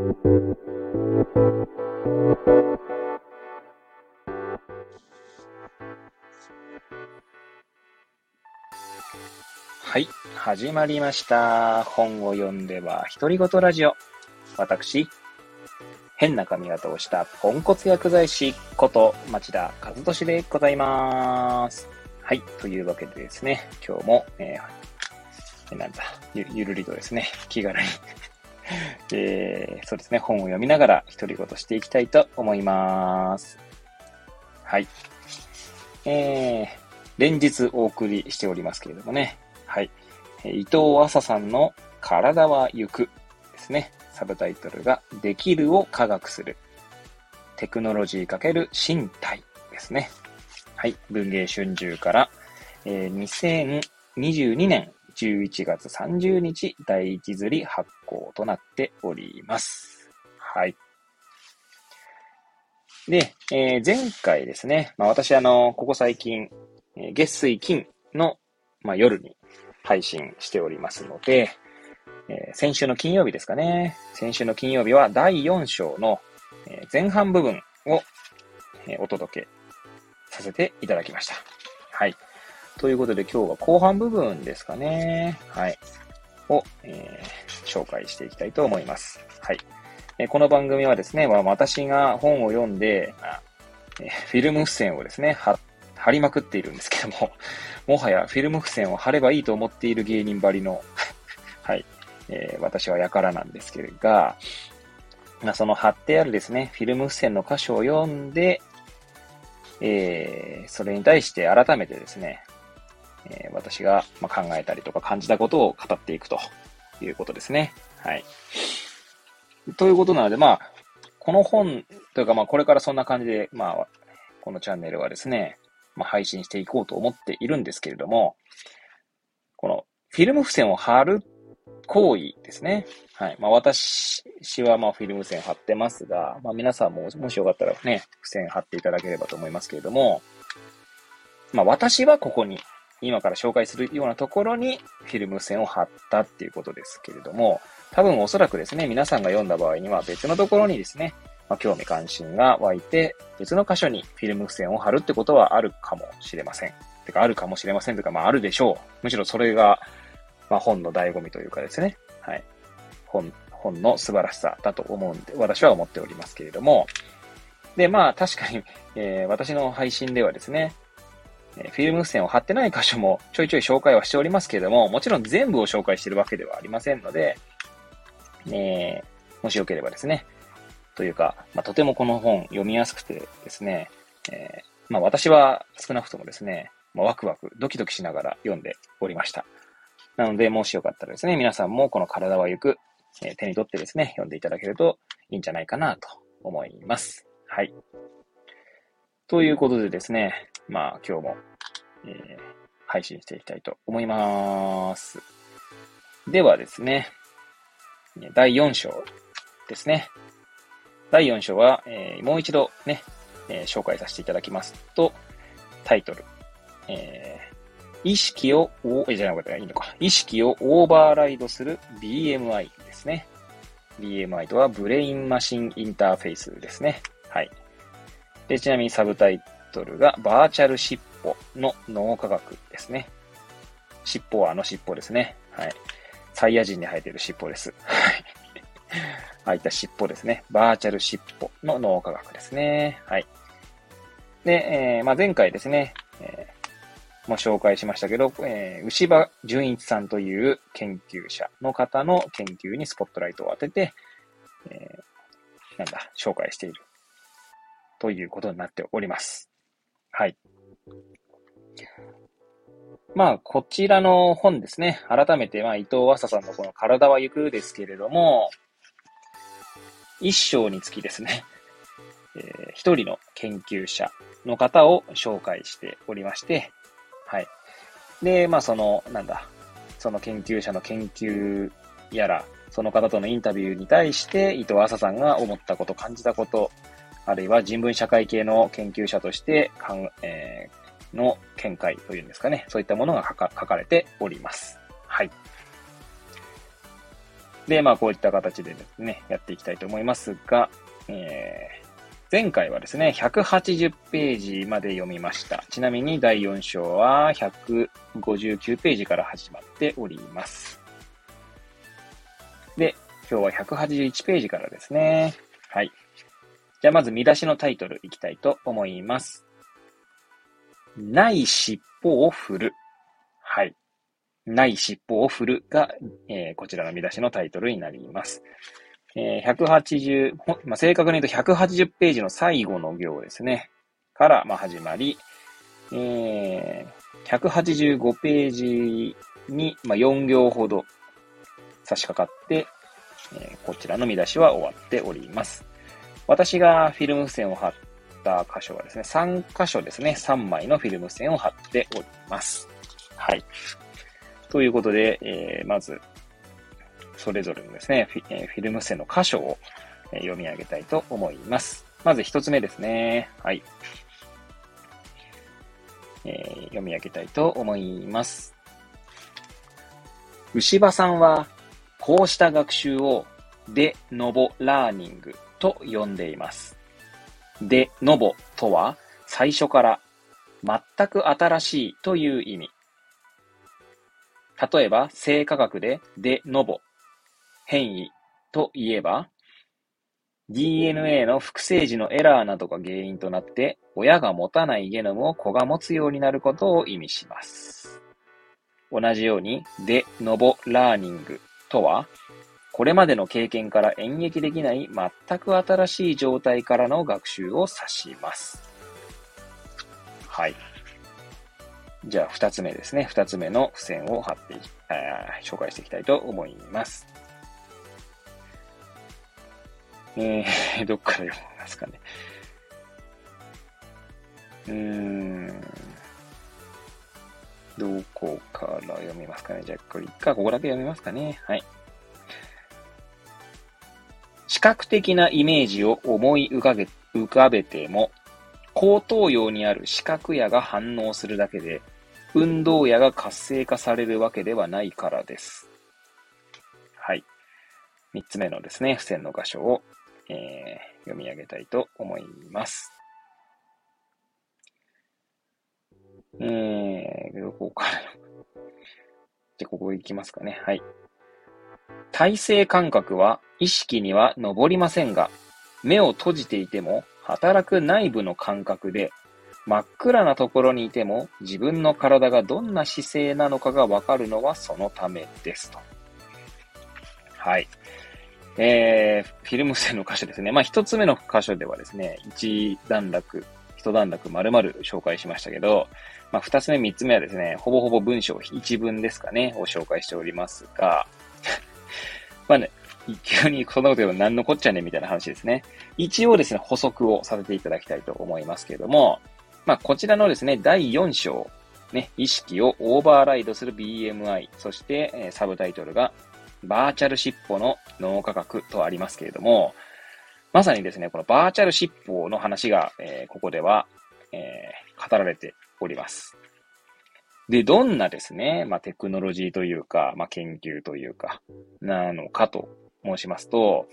はい、始まりました。本を読んでは独り言ラジオ。私、変な髪型をしたポンコツ薬剤師こと町田和俊でございます。はい。というわけでですね、今日も、えー、なんだ、ゆ、ゆるりとですね、気軽にえー、そうですね、本を読みながら独り言していきたいと思います。はい。えー、連日お送りしておりますけれどもね、はいえ。伊藤麻さんの体は行くですね。サブタイトルが、できるを科学する。テクノロジー×身体ですね。はい。文芸春秋から、えー、2022年11月30日第一釣り発行となっております。はい。で、えー、前回ですね、まあ、私あの、ここ最近、えー、月水金の、まあ、夜に配信しておりますので、えー、先週の金曜日ですかね。先週の金曜日は第4章の、え前半部分を、えお届けさせていただきました。はい。ということで今日は後半部分ですかね。はい。を、えー、紹介していきたいと思います。はい。えこの番組はですね、まあ、私が本を読んで、えフィルム付箋をですね、貼りまくっているんですけども、もはやフィルム付箋を貼ればいいと思っている芸人ばりの はい、えー、私はやからなんですけれどが、まあ、その貼ってあるですね、フィルム付箋の箇所を読んで、えー、それに対して改めてですね、えー、私がま考えたりとか感じたことを語っていくということですね。はい。ということなので、まあ、この本というか、まあ、これからそんな感じで、まあ、このチャンネルはですね、まあ、配信していこうと思っているんですけれども、このフィルム付箋を貼る行為ですね。はい。まあ私はまあフィルム線貼ってますが、まあ皆さんももしよかったらね、付箋貼っていただければと思いますけれども、まあ私はここに、今から紹介するようなところにフィルム線を貼ったっていうことですけれども、多分おそらくですね、皆さんが読んだ場合には別のところにですね、まあ、興味関心が湧いて、別の箇所にフィルム付箋を貼るってことはあるかもしれません。てか、あるかもしれませんというか、まあ、あるでしょう。むしろそれが、まあ、本の醍醐味というかですね。はい。本、本の素晴らしさだと思うんで、私は思っておりますけれども。で、まあ、確かに、えー、私の配信ではですね、フィルム付箋を貼ってない箇所もちょいちょい紹介はしておりますけれども、もちろん全部を紹介しているわけではありませんので、え、もしよければですね、というか、まあ、とてもこの本読みやすくてですね、えー、まあ、私は少なくともですね、まあ、ワクワク、ドキドキしながら読んでおりました。なので、もしよかったらですね、皆さんもこの体は行く、えー、手に取ってですね、読んでいただけるといいんじゃないかなと思います。はい。ということでですね、まあ今日も、えー、配信していきたいと思います。ではですね、第4章ですね。第4章は、えー、もう一度ね、えー、紹介させていただきますと、タイトル、えー、意識を、じゃなくていいのか。意識をオーバーライドする BMI ですね。BMI とはブレインマシンインターフェイスですね。はい。で、ちなみにサブタイトルがバーチャル尻尾の脳科学ですね。尻尾はあの尻尾ですね。はい。サイヤ人に生えている尻尾です。はい。ああいった尻尾ですね。バーチャル尻尾の脳科学ですね。はい。で、えー、まあ、前回ですね、えー、も紹介しましたけど、えー、牛場純一さんという研究者の方の研究にスポットライトを当てて、えー、なんだ、紹介しているということになっております。はい。まあ、こちらの本ですね。改めて、まあ、伊藤和沙さんのこの体は行くですけれども、一章につきですね、えー、一人の研究者の方を紹介しておりまして、はい。で、まあ、その、なんだ、その研究者の研究やら、その方とのインタビューに対して、伊藤麻さんが思ったこと、感じたこと、あるいは人文社会系の研究者としてかん、えー、の見解というんですかね。そういったものが書か書かれております。はい。で、まあこういった形でですね、やっていきたいと思いますが、えー、前回はですね、180ページまで読みました。ちなみに第4章は159ページから始まっております。で、今日は181ページからですね。はい。じゃあまず見出しのタイトルいきたいと思います。ない尻尾を振る。はい。ない尻尾を振るが、えー、こちらの見出しのタイトルになります。えー、180、まあ、正確に言うと180ページの最後の行ですね。から、まあ、始まり、えー、185ページに、まあ、4行ほど差し掛かって、えー、こちらの見出しは終わっております。私がフィルム線を貼った箇所はですね、3箇所ですね、3枚のフィルム線を貼っております。はい。ということで、えー、まず、それぞれのですね、フィフィルム線の箇所を読み上げたいと思います。まず一つ目ですね。はい。えー、読み上げたいと思います。牛場さんは、こうした学習をデノボラーニングと呼んでいます。デノボとは、最初から全く新しいという意味。例えば、生化学でデノボ変異といえば、DNA の複製時のエラーなどが原因となって、親が持たないゲノムを子が持つようになることを意味します。同じように、デノボラーニングとは、これまでの経験から演劇できない全く新しい状態からの学習を指します。はい。じゃあ、二つ目ですね。二つ目の付箋を貼って紹介していきたいと思います。えー、どっから読みますかね。うーん。どこから読みますかね。じゃあ、これ一回ここだけ読みますかね。はい。視覚的なイメージを思い浮かべ浮かべても、後頭葉にある視覚野が反応するだけで、運動野が活性化されるわけではないからです。はい。三つ目のですね、付箋の箇所をえー、読み上げたいと思います。えー、どこから？じゃ、ここ行きますかね。はい。体勢感覚は意識には上りませんが、目を閉じていても働く内部の感覚で、真っ暗なところにいても自分の体がどんな姿勢なのかがわかるのはそのためですと。はい。えー、フィルム線の箇所ですね。まあ、一つ目の箇所ではですね、一段落、一段落丸々紹介しましたけど、まあ、二つ目、三つ目はですね、ほぼほぼ文章一文ですかね、を紹介しておりますが、まあね、急にこんなこと言えば何のこっちゃねみたいな話ですね。一応ですね、補足をさせていただきたいと思いますけれども、まあ、こちらのですね、第4章、ね、意識をオーバーライドする BMI、そして、えー、サブタイトルが、バーチャル尻尾の脳科学とありますけれども、まさにですね、このバーチャル尻尾の話が、えー、ここでは、えー、語られております。で、どんなですね、まあ、テクノロジーというか、まあ、研究というか、なのかと申しますと、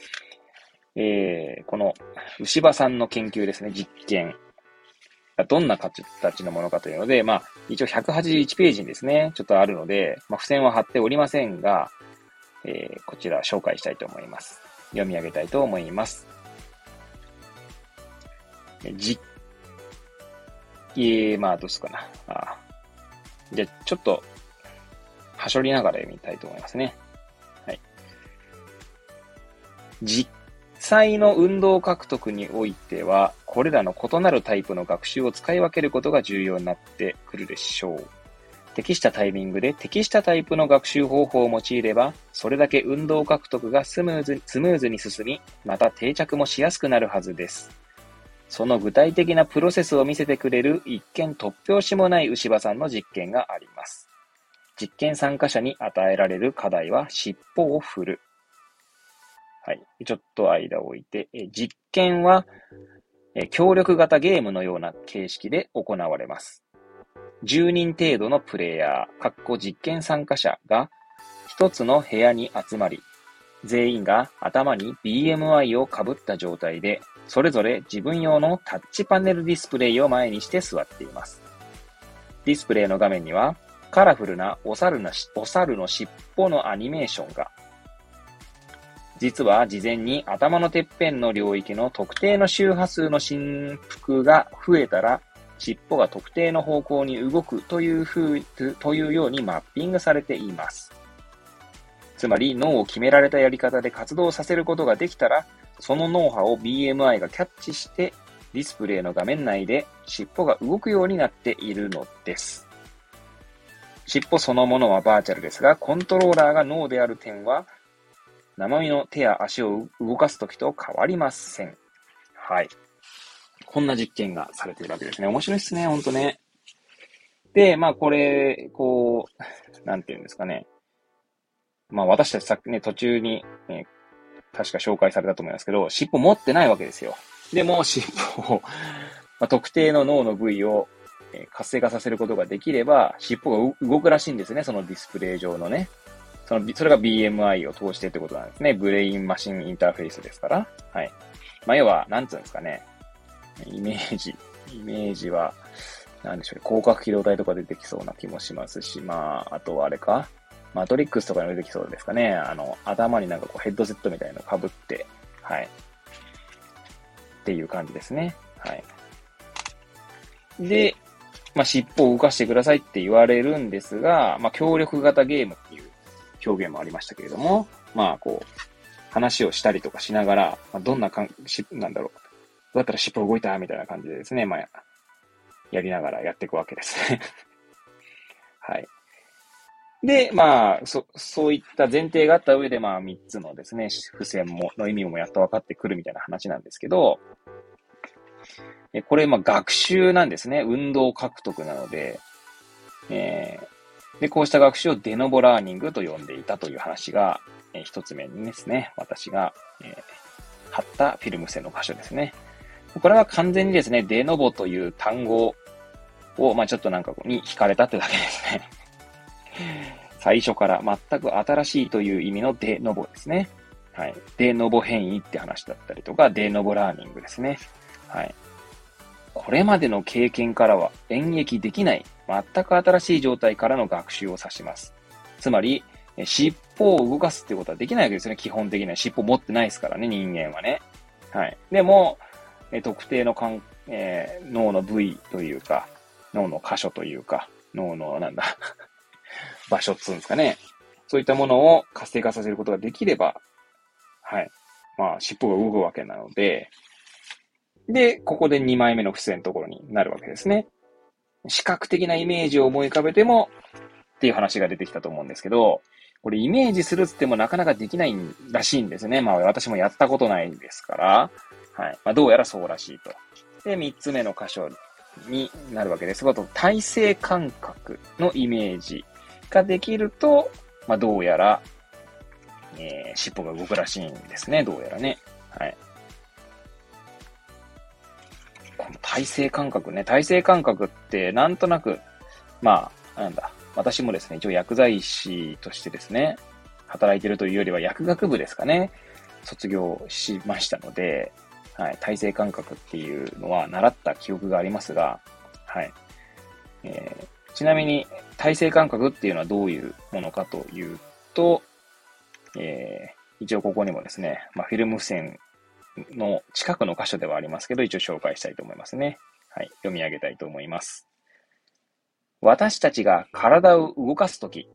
えー、この牛場さんの研究ですね、実験。どんな形のものかというので、まあ、一応181ページにですね、ちょっとあるので、まあ、付箋は貼っておりませんが、えー、こちら紹介したいと思います。読み上げたいと思います。じ、えー、まあ、どうすかな。あじゃあ、ちょっと、はしょりながら読みたいと思いますね。はい。実際の運動獲得においては、これらの異なるタイプの学習を使い分けることが重要になってくるでしょう。適したタイミングで適したタイプの学習方法を用いれば、それだけ運動獲得がスムーズスムーズに進み、また定着もしやすくなるはずです。その具体的なプロセスを見せてくれる一見突拍子もない牛場さんの実験があります。実験参加者に与えられる課題は尻尾を振る。はい。ちょっと間を置いて、え実験は、え協力型ゲームのような形式で行われます。10人程度のプレイヤー、かっこ実験参加者が一つの部屋に集まり、全員が頭に BMI をかぶった状態で、それぞれ自分用のタッチパネルディスプレイを前にして座っています。ディスプレイの画面には、カラフルなお猿のお猿の尻尾のアニメーションが、実は事前に頭のてっぺんの領域の特定の周波数の振幅が増えたら、尻尾が特定の方向に動くという風というようにマッピングされています。つまり脳を決められたやり方で活動させることができたら、その脳波を BMI がキャッチしてディスプレイの画面内で尻尾が動くようになっているのです。尻尾そのものはバーチャルですが、コントローラーが脳である点は生身の手や足を動かすときと変わりません。はい。こんな実験がされているわけですね。面白いっすね、ほんとね。で、まあこれ、こう、なんていうんですかね。まあ私たちさっきね、途中に、ね、確か紹介されたと思いますけど、尻尾持ってないわけですよ。でも、尻尾をまあ、特定の脳の部位を、え活性化させることができれば、尻尾が動くらしいんですね、そのディスプレイ上のね。その、それが BMI を通してってことなんですね。ブレインマシンインターフェースですから。はい。まあ、要は、なんつうんですかね。イメージ、イメージは、なんでしょうね。広角機動体とか出てきそうな気もしますし、まあ、あとはあれか。マトリックスとかに出てきそうですかね。あの、頭になんかこうヘッドセットみたいなの被って、はい。っていう感じですね。はい。で、まあ、尻尾を動かしてくださいって言われるんですが、まあ、協力型ゲームっていう表現もありましたけれども、まあ、こう、話をしたりとかしながら、まあ、どんなかん、し、なんだろう。どうやったら尻尾動いたみたいな感じでですね、まあ、やりながらやっていくわけですね。はい。で、まあ、そ、そういった前提があった上で、まあ、3つのですね、付箋も、の意味もやっと分かってくるみたいな話なんですけど、えこれ、まあ、学習なんですね。運動獲得なので、えー、で、こうした学習をデノボラーニングと呼んでいたという話が、えー、一つ目にですね、私が、えー、貼ったフィルム付箋の箇所ですね。これは完全にですね、デノボという単語を、まあちょっとなんかに惹かれたってだけですね。最初から全く新しいという意味のデノボですね。はい。デノボ変異って話だったりとか、デノボラーニングですね。はい。これまでの経験からは演繹できない全く新しい状態からの学習を指します。つまり、尻尾を動かすってことはできないわけですよね。基本的には尻尾持ってないですからね、人間はね。はい。でも、特定の、えー、脳の部位というか、脳の箇所というか、脳の、なんだ場所っつうんですかね。そういったものを活性化させることができれば、はい。まあ、尻尾が動くわけなので、で、ここで2枚目の付箋のところになるわけですね。視覚的なイメージを思い浮かべてもっていう話が出てきたと思うんですけど、これイメージするってもなかなかできないらしいんですね。まあ私もやったことないんですから、はい。まあどうやらそうらしいと。で、三つ目の箇所になるわけですが、体勢感覚のイメージができると、まあどうやら、えー、尻尾が動くらしいんですね。どうやらね。はい。この体勢感覚ね、体勢感覚ってなんとなく、まあ、なんだ、私もですね、一応薬剤師としてですね、働いてるというよりは薬学部ですかね、卒業しましたので、はい、体勢感覚っていうのは習った記憶がありますが、はい。えー、ちなみに、体勢感覚っていうのはどういうものかというと、えー、一応ここにもですね、まあ、フィルム線の近くの箇所ではありますけど、一応紹介したいと思いますね。はい。読み上げたいと思います。私たちが体を動かすとき、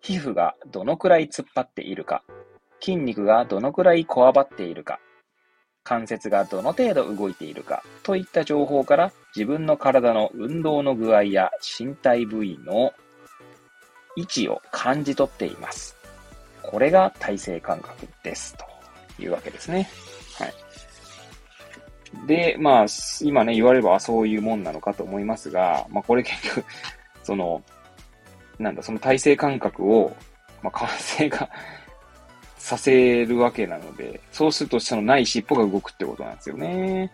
皮膚がどのくらい突っ張っているか、筋肉がどのくらいこわばっているか、関節がどの程度動いているかといった情報から自分の体の運動の具合や身体部位の位置を感じ取っています。これが体勢感覚です。というわけですね。はい。で、まあ、今ね、言われればそういうもんなのかと思いますが、まあ、これ結局、その、なんだ、その体制感覚を、まあ、完成化させるわけなので、そうするとそのない尻尾が動くってことなんですよね。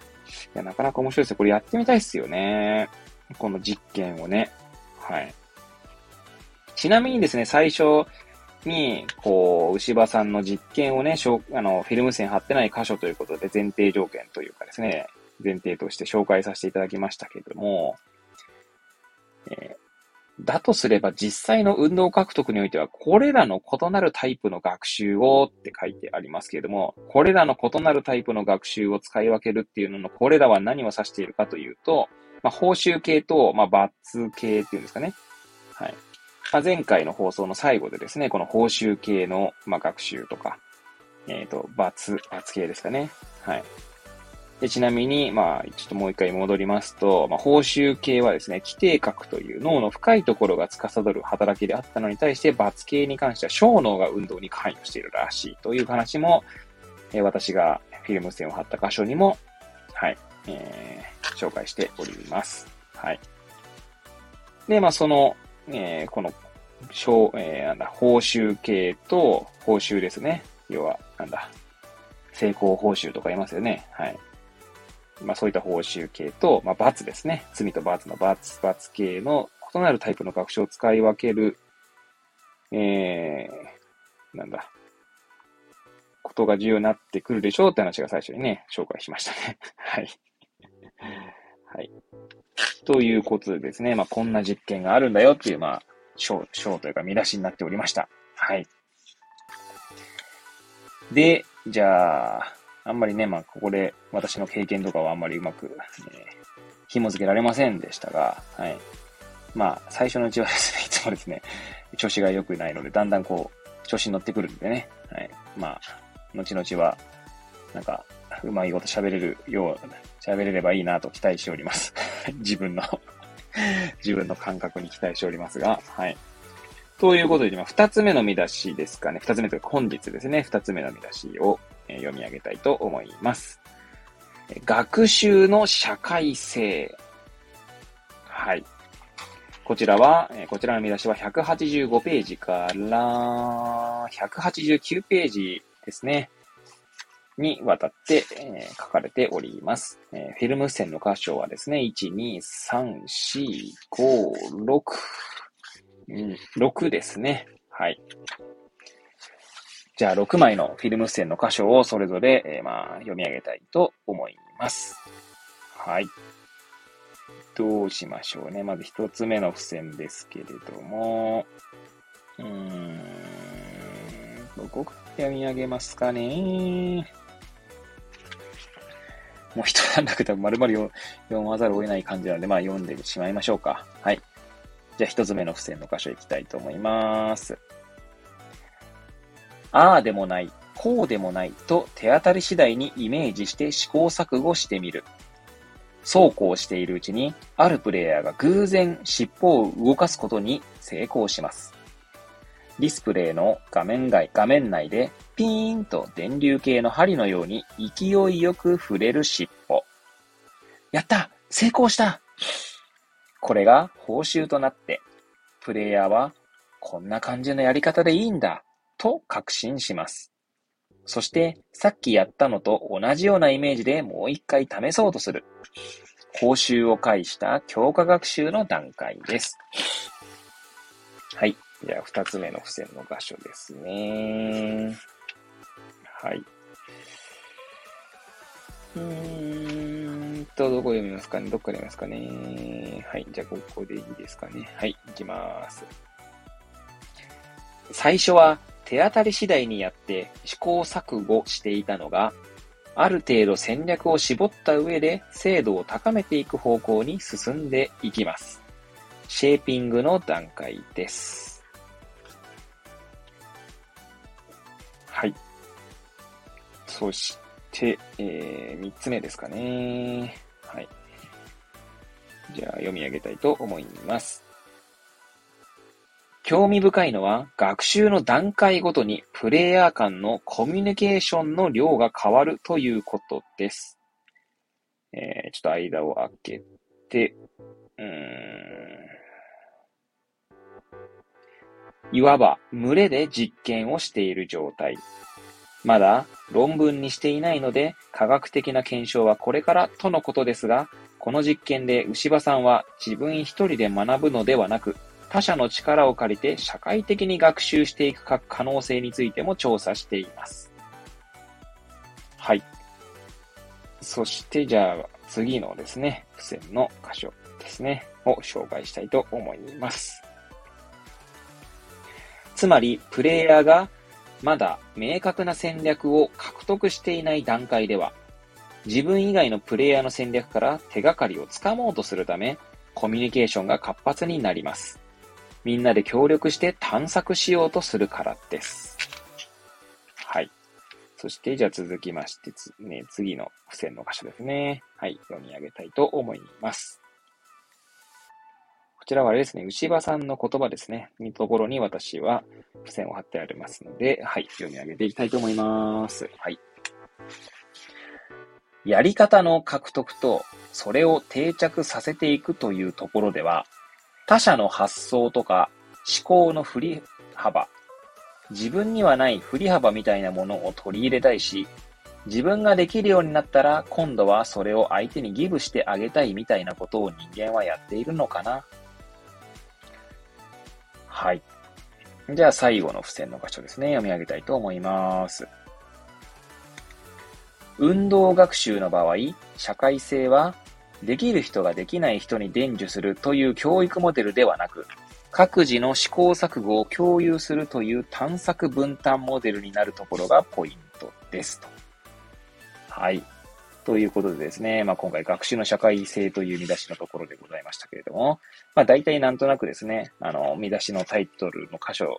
いや、なかなか面白いですよ。これやってみたいっすよね。この実験をね。はい。ちなみにですね、最初、に、こう、牛場さんの実験をね、あの、フィルム線貼ってない箇所ということで前提条件というかですね、前提として紹介させていただきましたけれども、えー、だとすれば実際の運動獲得においては、これらの異なるタイプの学習をって書いてありますけれども、これらの異なるタイプの学習を使い分けるっていうのの、これらは何を指しているかというと、まあ、報酬系と、まあ、バツ系っていうんですかね。はい。まあ、前回の放送の最後でですね、この報酬系の、まあ、学習とか、えっ、ー、と、罰、罰系ですかね。はい。でちなみに、まあ、ちょっともう一回戻りますと、まあ、報酬系はですね、規定核という脳の深いところが司る働きであったのに対して、罰系に関しては小脳が運動に関与しているらしいという話も、えー、私がフィルム線を貼った箇所にも、はい、えー、紹介しております。はい。で、まあ、その、えー、この小、えー、なんだ、報酬系と報酬ですね。要は、なんだ、成功報酬とか言いますよね。はい。まあそういった報酬系と、まあ罰ですね。罪と罰の罰、罰系の異なるタイプの学習を使い分ける、えー、なんだ、ことが重要になってくるでしょうって話が最初にね、紹介しましたね。はい。はい。ということでですね、まあこんな実験があるんだよっていう、まあ、章、章というか見出しになっておりました。はい。で、じゃあ、あんまりね、まあ、ここで私の経験とかはあんまりうまく、えー、紐付けられませんでしたが、はい。まあ、最初のうちはですね、いつもですね、調子が良くないので、だんだんこう、調子に乗ってくるんでね、はい。まあ、後々は、なんか、うまいこと喋れるよう、喋れればいいなと期待しております。自分の 自分の感覚に期待しておりますが、はい。ということで、今、二つ目の見出しですかね。二つ目というか、本日ですね。二つ目の見出しを、読み上げたいと思います。学習の社会性。はい。こちらは、こちらの見出しは185ページから189ページですね。にわたって、えー、書かれております、えー、フィルム線の箇所はですね、1、2、3、4、5、6、うん、6ですね。はい。じゃあ、6枚のフィルム線の箇所をそれぞれ、えー、まあ、読み上げたいと思います。はい。どうしましょうね。まず1つ目の付箋ですけれども、うーん、どこから読み上げますかね。もう一段落で丸々読まざるを得ない感じなので、まあ読んでしまいましょうか。はい。じゃあ一つ目の付箋の箇所行きたいと思います。ああでもない、こうでもないと手当たり次第にイメージして試行錯誤してみる。そうこうしているうちに、あるプレイヤーが偶然尻尾を動かすことに成功します。ディスプレイの画面外、画面内でピーンと電流系の針のように勢いよく触れる尻尾。やった成功したこれが報酬となって、プレイヤーはこんな感じのやり方でいいんだと確信します。そして、さっきやったのと同じようなイメージでもう一回試そうとする。報酬を介した強化学習の段階です。はい。じゃあ、二つ目の付箋の場所ですね。はい。うーんと、どこ読みますかね？どっか読みますかね？はい。じゃあ、ここでいいですかね？はい。いきます。最初は手当たり次第にやって試行錯誤していたのが、ある程度戦略を絞った上で精度を高めていく方向に進んでいきます。シェーピングの段階です。はい。そして、えー、3つ目ですかね。はい。じゃあ読み上げたいと思います。興味深いのは、学習の段階ごとにプレイヤー間のコミュニケーションの量が変わるということです。えー、ちょっと間を空けて、うーん。いわば群れで実験をしている状態。まだ論文にしていないので科学的な検証はこれからとのことですが、この実験で牛場さんは自分一人で学ぶのではなく、他者の力を借りて社会的に学習していく可能性についても調査しています。はい。そしてじゃあ次のですね、付箋の箇所ですね、を紹介したいと思います。つまり、プレイヤーがまだ明確な戦略を獲得していない段階では、自分以外のプレイヤーの戦略から手がかりをつかもうとするため、コミュニケーションが活発になります。みんなで協力して探索しようとするからです。はい。そして、じゃあ続きまして、ね、次の付箋の箇所ですね。はい。読み上げたいと思います。こちらはあれですね、牛場さんの言葉ですね。にところに私は付箋を貼ってありますので、はい。読み上げていきたいと思います。はい。やり方の獲得と、それを定着させていくというところでは、他者の発想とか思考の振り幅、自分にはない振り幅みたいなものを取り入れたいし、自分ができるようになったら今度はそれを相手にギブしてあげたいみたいなことを人間はやっているのかなはい。じゃあ最後の付箋の箇所ですね。読み上げたいと思います。運動学習の場合、社会性は、できる人ができない人に伝授するという教育モデルではなく、各自の試行錯誤を共有するという探索分担モデルになるところがポイントですと。はい。ということでですね、まあ、今回学習の社会性という見出しのところでございましたけれども、まあ、大体なんとなくですね、あの、見出しのタイトルの箇所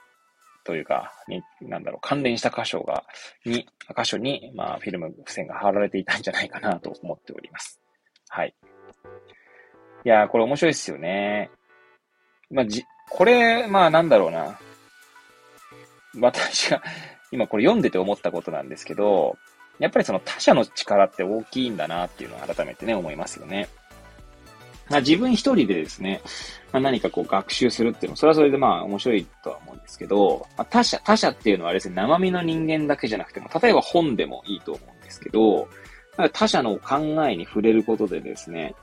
というか、に、なんだろう、関連した箇所が、に、箇所に、まあ、フィルム付箋が貼られていたんじゃないかなと思っております。はい。いやー、これ面白いですよね。まあ、じ、これ、まあ、なんだろうな。私が、今これ読んでて思ったことなんですけど、やっぱりその他者の力って大きいんだなっていうのを改めてね、思いますよね。まあ、自分一人でですね、まあ、何かこう学習するっていうのも、それはそれでまあ面白いとは思うんですけど、まあ、他者、他者っていうのはあれですね、生身の人間だけじゃなくても、例えば本でもいいと思うんですけど、他者の考えに触れることでですね、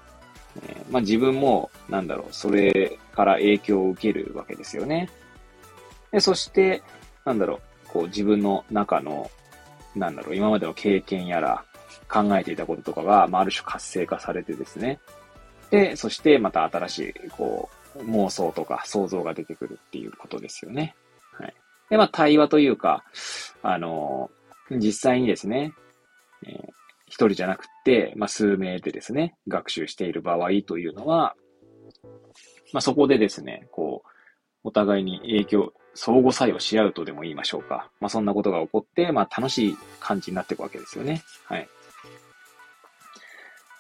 えー、まあ自分も、なんだろう、それから影響を受けるわけですよね。で、そして、なんだろう、こう自分の中の、なんだろう、今までの経験やら、考えていたこととかが、まあ、ある種活性化されてですね、で、そしてまた新しい、こう、妄想とか想像が出てくるっていうことですよね。はい。で、まあ、対話というか、あの、実際にですね、えー、一人じゃなくて、まあ、数名でですね、学習している場合というのは、まあ、そこでですね、こう、お互いに影響、相互作用し合うとでも言いましょうか。まあ、そんなことが起こって、まあ、楽しい感じになっていくわけですよね。はい。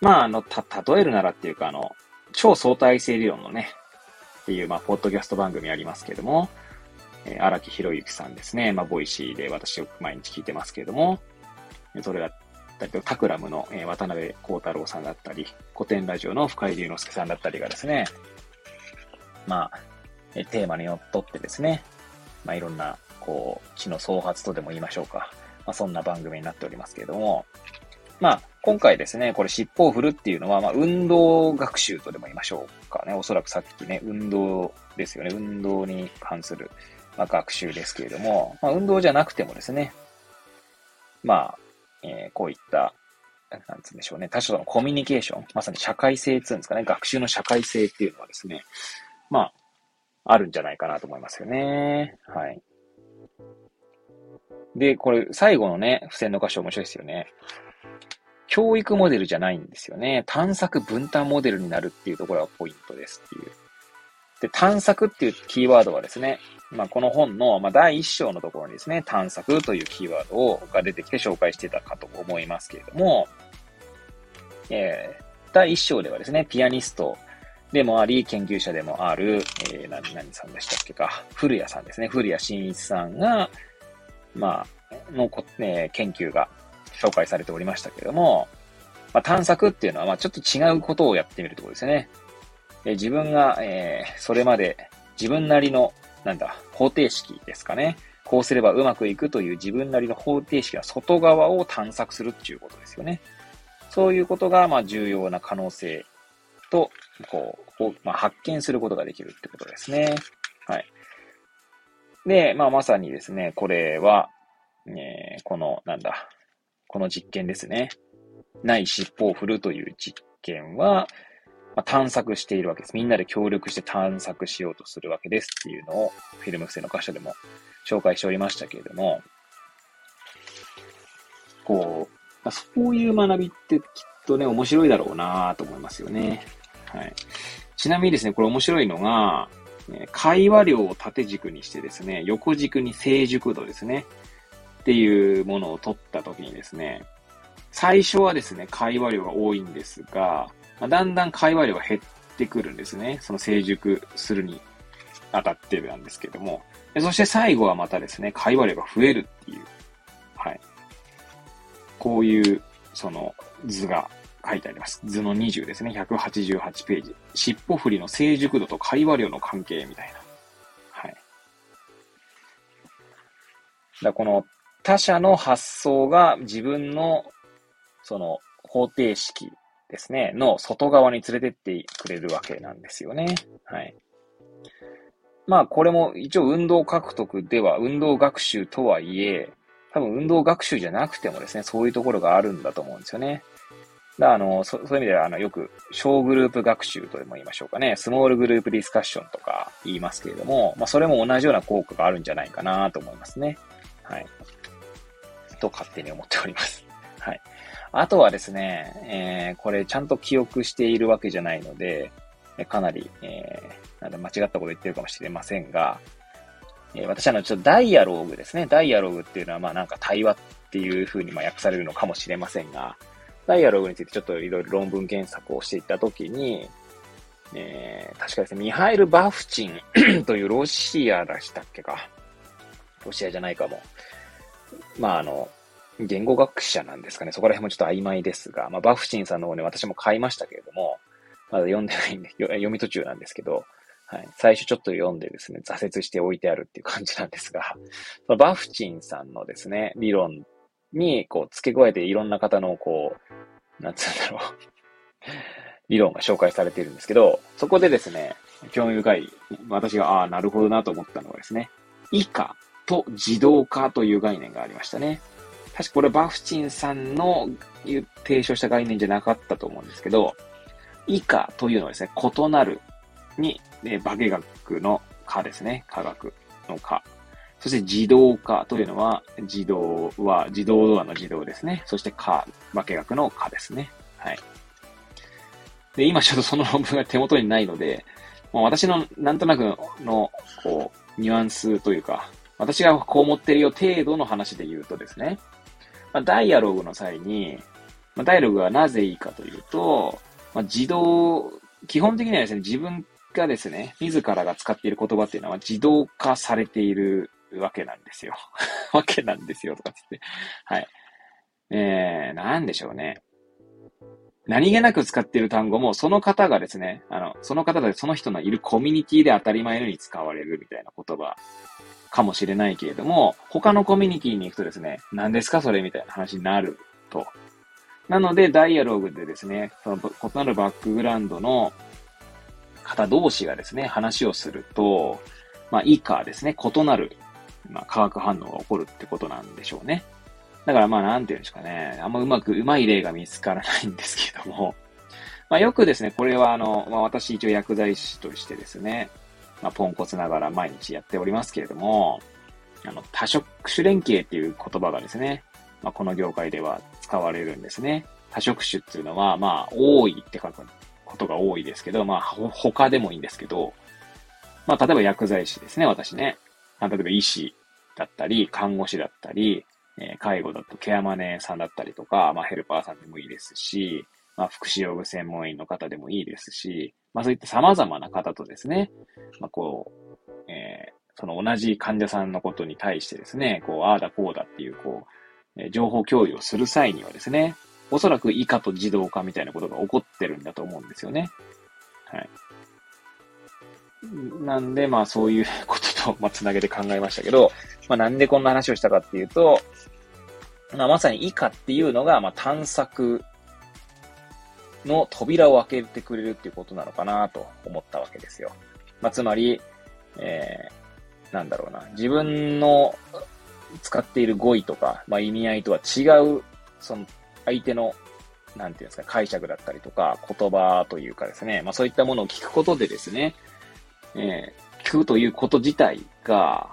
まあ、あの、た、例えるならっていうか、あの、超相対性理論のね、っていう、まあ、ポッドキャスト番組ありますけれども、えー、荒木博之さんですね。まあ、 Voicy で私を毎日聞いてますけれども、それだったりと、タクラムの、え、渡邉康太郎さんだったり、コテンラジオの深井龍之介さんだったりがですね、まあ、え、テーマにのっとってですね、まあ、いろんな、こう、知の創発とでも言いましょうか。まあ、そんな番組になっておりますけれども、まあ、今回ですね、これ尻尾を振るっていうのは、まあ、運動学習とでも言いましょうかね。おそらくさっきね、運動ですよね。運動に関する、まあ、学習ですけれども、まあ、運動じゃなくてもですね、まあ、えー、こういった、なんつうんでしょうね、他者とのコミュニケーション、まさに社会性っていうんですかね、学習の社会性っていうのはですね、まあ、あるんじゃないかなと思いますよね。はい。で、これ、最後のね、付箋の箇所面白いですよね。教育モデルじゃないんですよね。探索分担モデルになるっていうところがポイントですっていう。で、探索っていうキーワードはですね、まあ、この本の、ま、第一章のところにですね、探索というキーワードをが出てきて紹介してたかと思いますけれども、えー、第一章ではですね、ピアニストでもあり、研究者でもある、えー、何、何さんでしたっけか、古谷さんですね、古谷慎一さんが、まあ、の、えー、研究が紹介されておりましたけれども、まあ、探索っていうのは、まあ、ちょっと違うことをやってみるところですよね。で自分が、えー、それまで自分なりの、なんだ、方程式ですかね。こうすればうまくいくという自分なりの方程式の外側を探索するっていうことですよね。そういうことが、まあ、重要な可能性と、こう、こうまあ、発見することができるってことですね。はい。で、まあまさにですね、これは、えー、この、なんだ、この実験ですね。ない尻尾を振るという実験は、まあ、探索しているわけです。みんなで協力して探索しようとするわけですっていうのを、フィルム不正の箇所でも紹介しておりましたけれども、こう、まあ、そういう学びってきっとね、面白いだろうなと思いますよね。はい。ちなみにですね、これ面白いのが、会話量を縦軸にしてですね、横軸に成熟度ですね。っていうものを取ったときにですね、最初はですね、会話量が多いんですが、まあ、だんだん会話量が減ってくるんですね。その成熟するにあたってなんですけども。そして最後はまたですね、会話量が増えるっていう、はい。こういう、その図が書いてあります。図の20ですね。188ページ。尻尾振りの成熟度と会話量の関係みたいな。はい。だこの他者の発想が自分のその方程式ですね、の外側に連れてってくれるわけなんですよね。はい。まあ、これも一応運動獲得では、運動学習とはいえ、多分運動学習じゃなくてもですね、そういうところがあるんだと思うんですよね。だあのそ、そういう意味では、あの、よく、小グループ学習とでも言いましょうかね。スモールグループディスカッションとか言いますけれども、まあ、それも同じような効果があるんじゃないかなと思いますね。はい。と勝手に思っております。はい。あとはですね、えー、これちゃんと記憶しているわけじゃないので、かなり、えー、なんで間違ったこと言ってるかもしれませんが、えー、私あの、ちょっとダイアローグですね。ダイアローグっていうのは、まあなんか対話っていう風にまあ訳されるのかもしれませんが、ダイアローグについてちょっといろいろ論文検索をしていったときに、えー、確かですね、ミハイル・バフチン というロシアでしたっけか？ロシアじゃないかも。まああの、言語学者なんですかね。そこら辺もちょっと曖昧ですが、まあ、バフチンさんの方ね、私も買いましたけれども、まだ読んでないんで、読み途中なんですけど、はい。最初ちょっと読んでですね、挫折しておいてあるっていう感じなんですが、そのバフチンさんのですね、理論に、こう、付け加えていろんな方の、こう、なんつうんだろう理論が紹介されているんですけど、そこでですね、興味深い、私が、ああ、なるほどなと思ったのはですね、以下と自動化という概念がありましたね。確かこれバフチンさんの提唱した概念じゃなかったと思うんですけど、以下というのはですね、異なるに、え化学の化ですね。科学の化。そして自動化というのは、自動は自動ドアの自動ですね。そして化、化学の化ですね。はい。で、今ちょっとその論文が手元にないので、もう私のなんとなくの、こう、ニュアンスというか、私がこう思ってるよ程度の話で言うとですね、まあ、ダイアログの際に、まあ、ダイアログはなぜいいかというと、まあ、自動、基本的にはですね、自分がですね、自らが使っている言葉っていうのは自動化されているわけなんですよ。わけなんですよ、とかつって。はい。えー、なんでしょうね。何気なく使っている単語も、その方がですね、あの、その方でその人のいるコミュニティで当たり前のように使われるみたいな言葉かもしれないけれども、他のコミュニティに行くとですね、何ですかそれみたいな話になると。なので、ダイアログでですね、その異なるバックグラウンドの方同士がですね、話をすると、まあ、以下ですね、異なる、まあ、化学反応が起こるってことなんでしょうね。だからまあ、なんていうんですかね、あんまうまく、うまい例が見つからないんですけども、まあ、よくですね、これはあの、まあ、私一応薬剤師としてですね、まあ、ポンコツながら毎日やっておりますけれども、あの、多職種連携っていう言葉がですね、まあ、この業界では使われるんですね。多職種っていうのは、まあ、多いって書くことが多いですけど、まあ、他でもいいんですけど、まあ、例えば薬剤師ですね、私ね。例えば医師だったり、看護師だったり、え、介護だとケアマネーさんだったりとか、まあ、ヘルパーさんでもいいですし、まあ、福祉用具専門員の方でもいいですし、まあそういった様々な方とですね、まあこう、えー、その同じ患者さんのことに対してですね、こう、ああだこうだっていう、こう、え、情報共有をする際にはですね、おそらく以下と自動化みたいなことが起こってるんだと思うんですよね。はい。なんで、まあそういうことと、まあつなげて考えましたけど、まあなんでこんな話をしたかっていうと、まあまさに以下っていうのが、まあ探索の扉を開けてくれるっていうことなのかなと思ったわけですよ。まあ、つまり、えー、なんだろうな、自分の使っている語彙とか、まあ、意味合いとは違う、その相手の、なんていうんですか、解釈だったりとか、言葉というかですね、まあそういったものを聞くことでですね、えー、聞くということ自体が、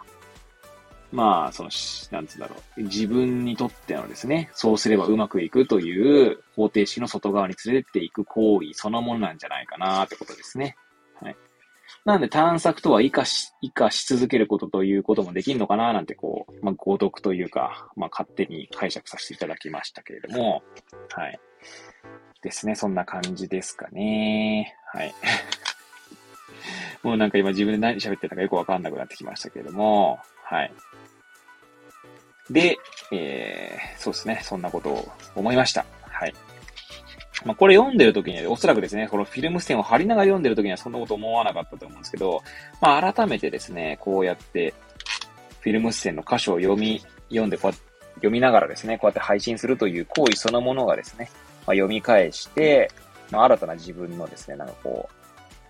まあ、その、なんつうんだろう。自分にとってのですね、そうすればうまくいくという方程式の外側に連れてっていく行為そのものなんじゃないかなってことですね。はい。なんで探索とは生かし、生かし続けることということもできるのかななんてこう、まあ、合読というか、まあ、勝手に解釈させていただきましたけれども、はい。ですね。そんな感じですかね。はい。もうなんか今自分で何喋ってたかよくわかんなくなってきましたけれども、はい。で、えー、そうですね。そんなことを思いました。はい。まあ、これ読んでる時には、おそらくですね、このフィルム線を貼りながら読んでる時にはそんなこと思わなかったと思うんですけど、まあ、改めてですね、こうやって、フィルム線の箇所を読み、読んで、こうやって読みながらですね、こうやって配信するという行為そのものがですね、まあ、読み返して、まあ、新たな自分のですね、なんかこ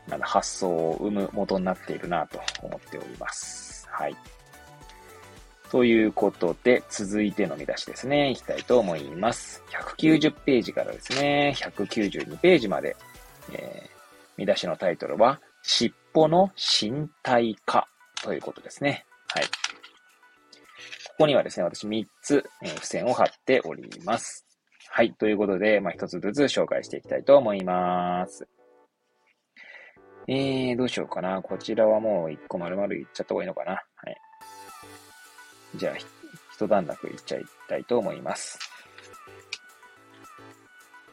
う、なん発想を生む元になっているなと思っております。はい。ということで、続いての見出しですね、いきたいと思います。190ページからですね、192ページまで、えー、見出しのタイトルは、尻尾の身体化ということですね。はい。ここにはですね、私3つ、えー、付箋を貼っております。はい。ということで、まあ、1つずつ紹介していきたいと思います。えー、どうしようかな。こちらはもう1個丸々いっちゃった方がいいのかな。はい。じゃあ、一段落いっちゃいたいと思います。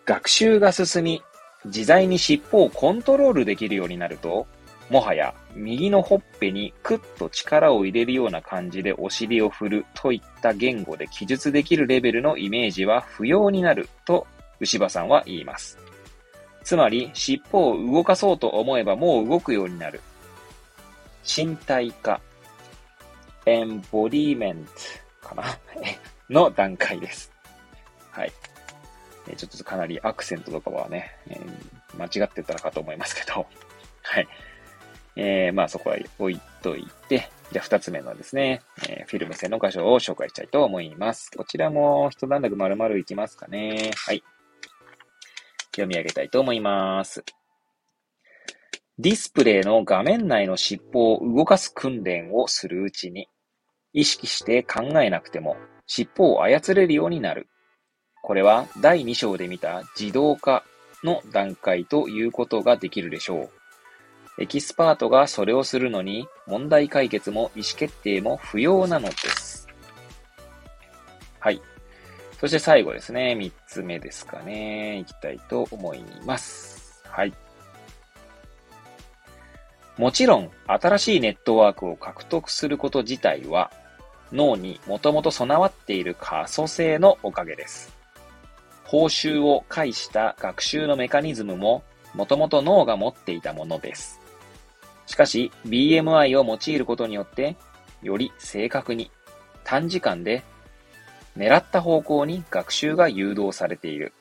学習が進み、自在に尻尾をコントロールできるようになると、もはや右のほっぺにクッと力を入れるような感じでお尻を振るといった言語で記述できるレベルのイメージは不要になると牛場さんは言います。つまり尻尾を動かそうと思えばもう動くようになる。身体化エンボディメントかな？の段階です。はい。ちょっとかなりアクセントとかはね、えー、間違ってたのかと思いますけど、はい。えー、まあそこは置いといて、じゃあ二つ目のですね、えー、フィルム線の箇所を紹介したいと思います。こちらも一段落丸々いきますかね。はい。読み上げたいと思います。ディスプレイの画面内の尻尾を動かす訓練をするうちに、意識して考えなくても尻尾を操れるようになる。これは第2章で見た自動化の段階ということができるでしょう。エキスパートがそれをするのに問題解決も意思決定も不要なのです。はい。そして最後ですね。3つ目ですかね。いきたいと思います。はい。もちろん、新しいネットワークを獲得すること自体は脳にもともと備わっている可塑性のおかげです。報酬を介した学習のメカニズムももともと脳が持っていたものです。しかし BMI を用いることによってより正確に短時間で狙った方向に学習が誘導されている。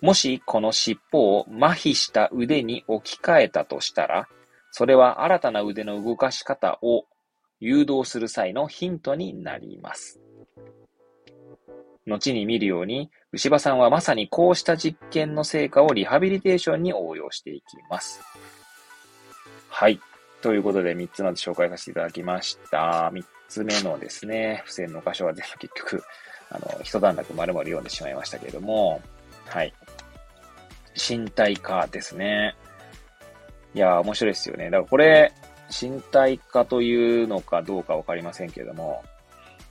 もしこの尻尾を麻痺した腕に置き換えたとしたら、それは新たな腕の動かし方を誘導する際のヒントになります。後に見るように、牛場さんはまさにこうした実験の成果をリハビリテーションに応用していきます。はい。ということで、3つまで紹介させていただきました。3つ目のですね、付箋の箇所は全部結局、あの、一段落丸々読んでしまいましたけれども、はい。身体化ですね。いや面白いですよね。だからこれ、身体化というのかどうかわかりませんけれども、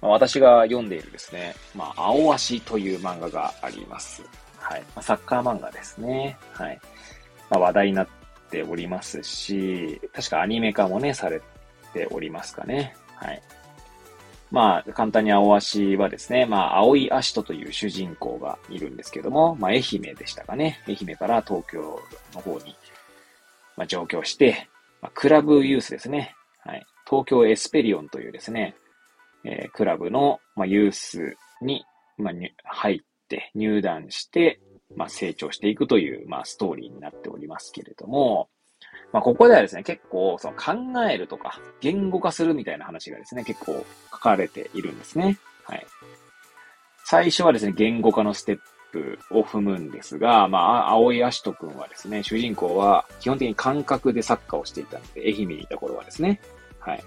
まあ、私が読んでいるですね、まあ、青足という漫画があります。はい。ま、サッカー漫画ですね。はい。まあ、話題になっておりますし、確かアニメ化もね、されておりますかね。はい。まあ、簡単に青足はですね、まあ、青い足とという主人公がいるんですけども、まあ、愛媛でしたかね。愛媛から東京の方に、まあ、上京して、まあ、クラブユースですね。はい。東京エスペリオンというですね、えー、クラブの、まあ、ユースに、まあ、入って入団して、まあ、成長していくという、まあ、ストーリーになっておりますけれども、まあ、ここではですね、結構、その考えるとか、言語化するみたいな話がですね、結構書かれているんですね。はい。最初はですね、言語化のステッププを踏むんですが、まあ、青井葦人くんはですね、主人公は基本的に感覚でサッカーをしていたので、愛媛にいた頃はですね。はい。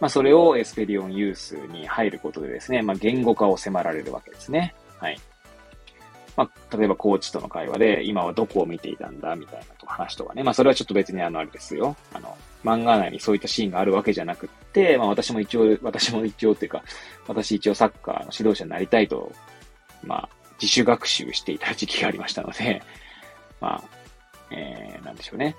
まあ、それをエスペリオンユースに入ることでですね、まあ、言語化を迫られるわけですね。はい。まあ、例えばコーチとの会話で、今はどこを見ていたんだ？みたいなと話とかね。まあ、それはちょっと別にあの、あれですよ。あの、漫画内にそういったシーンがあるわけじゃなくて、まあ、私も一応、私も一応っていうか、私一応サッカーの指導者になりたいと、まあ、自主学習していた時期がありましたので、まあ、えー、なんでしょうね。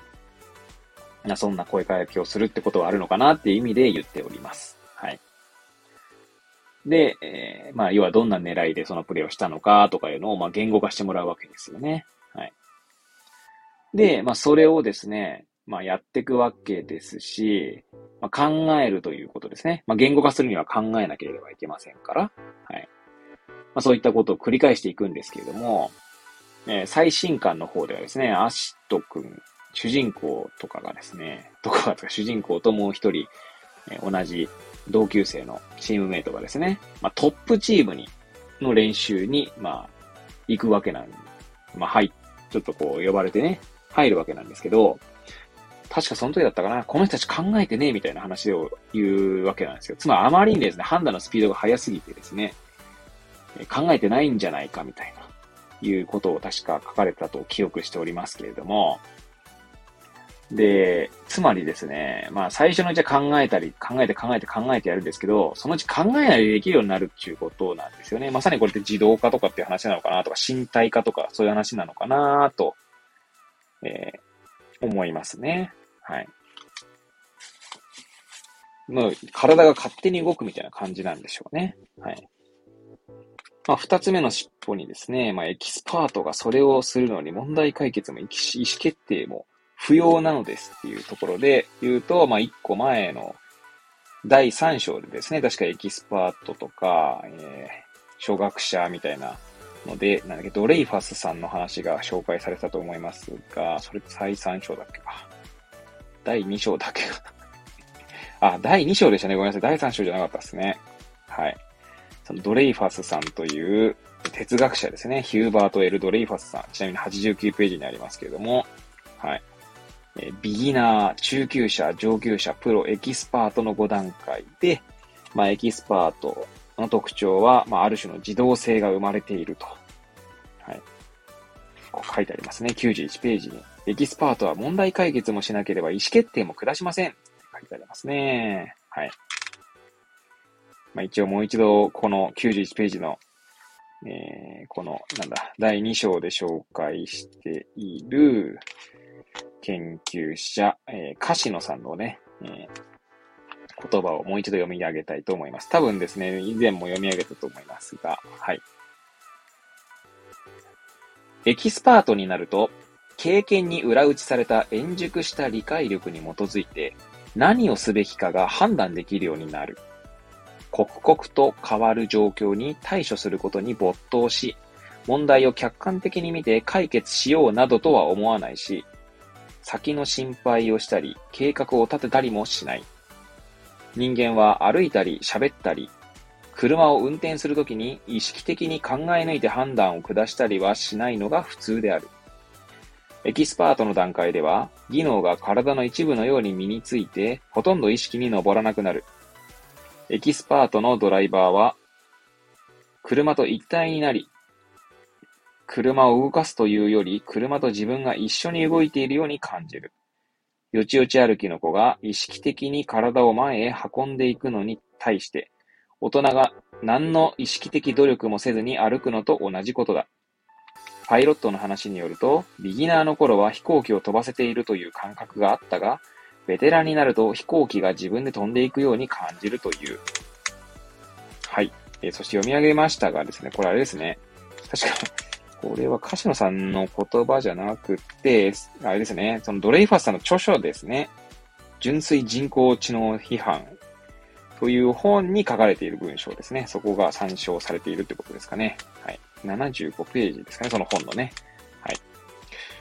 そんな声かけをするってことはあるのかなっていう意味で言っております。はい。で、えー、まあ、要はどんな狙いでそのプレイをしたのかとかいうのを、まあ、言語化してもらうわけですよね。はい。で、まあ、それをですね、まあ、やっていくわけですし、まあ、考えるということですね。まあ、言語化するには考えなければいけませんから、はい。まあ、そういったことを繰り返していくんですけれども、え、最新刊の方ではですね、アシト君、主人公とかがですね、とかが主人公ともう一人、え、同じ同級生のチームメイトがですね、まあ、トップチームに、の練習に、まあ、行くわけなんまあ、はい、ちょっとこう呼ばれてね、入るわけなんですけど、確かその時だったかな、この人たち考えてね、みたいな話を言うわけなんですよ。つまりあまりにですね、判断のスピードが速すぎてですね、考えてないんじゃないか、みたいな、いうことを確か書かれたと記憶しておりますけれども、で、つまりですね、まあ最初のうちは考えたり、考えて考えて考えてやるんですけど、そのうち考えないでできるようになるっていうことなんですよね。まさにこれって自動化とかっていう話なのかなとか、身体化とかそういう話なのかなと、えー、思いますね。はい。もう体が勝手に動くみたいな感じなんでしょうね。はい。まあ、二つ目の尻尾にですね、まあ、エキスパートがそれをするのに問題解決も意思決定も不要なのですっていうところで言うと、まあ、一個前の第3章でですね、確かエキスパートとか、えー、初学者みたいなので、なんだっけ、ドレイファスさんの話が紹介されたと思いますが、それ第3章だっけか。第2章だっけか。あ、第2章でしたね。ごめんなさい。第3章じゃなかったですね。はい。そのドレイファスさんという哲学者ですね。ヒューバート・エル・ドレイファスさん。ちなみに89ページにありますけれども、はい。えビギナー、中級者、上級者、プロ、エキスパートの5段階で、まあ、エキスパートの特徴は、まあ、ある種の自動性が生まれていると。はい。こう書いてありますね。91ページに。エキスパートは問題解決もしなければ意思決定も下しません。書いてありますね。はい。まあ、一応もう一度、この91ページの、えー、この、なんだ、第2章で紹介している、研究者、えー、カシノさんのね、えー、言葉をもう一度読み上げたいと思います。多分ですね、以前も読み上げたと思いますが、はい。エキスパートになると、経験に裏打ちされた円熟した理解力に基づいて、何をすべきかが判断できるようになる。刻々と変わる状況に対処することに没頭し、問題を客観的に見て解決しようなどとは思わないし、先の心配をしたり、計画を立てたりもしない。人間は歩いたり喋ったり、車を運転するときに意識的に考え抜いて判断を下したりはしないのが普通である。エキスパートの段階では、技能が体の一部のように身について、ほとんど意識に上らなくなる。エキスパートのドライバーは、車と一体になり、車を動かすというより、車と自分が一緒に動いているように感じる。よちよち歩きの子が意識的に体を前へ運んでいくのに対して、大人が何の意識的努力もせずに歩くのと同じことだ。パイロットの話によると、ビギナーの頃は飛行機を飛ばせているという感覚があったが、ベテランになると飛行機が自分で飛んでいくように感じるという。はい。えー、そして読み上げましたがですね、これあれですね。確かこれは歌野さんの言葉じゃなくて、あれですね、そのドレイファスさんの著書ですね。純粋人工知能批判という本に書かれている文章ですね。そこが参照されているってことですかね。はい。75ページですかね、その本のね。はい。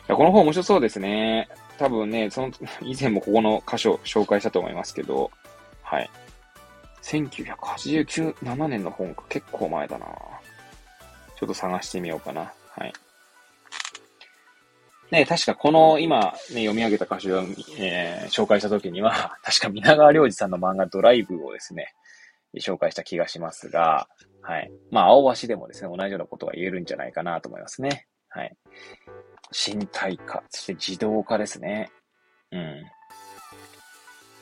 この本面白そうですね。多分ね、その、以前もここの箇所紹介したと思いますけど、はい。1989、7年の本か。結構前だなちょっと探してみようかな。はい。ね、確かこの今、ね、読み上げた歌詞を、えー、紹介した時には、確か皆川良二さんの漫画ドライブをですね、紹介した気がしますが、はい。まあ、青橋でもですね、同じようなことが言えるんじゃないかなと思いますね。はい。身体化、そして自動化ですね。うん。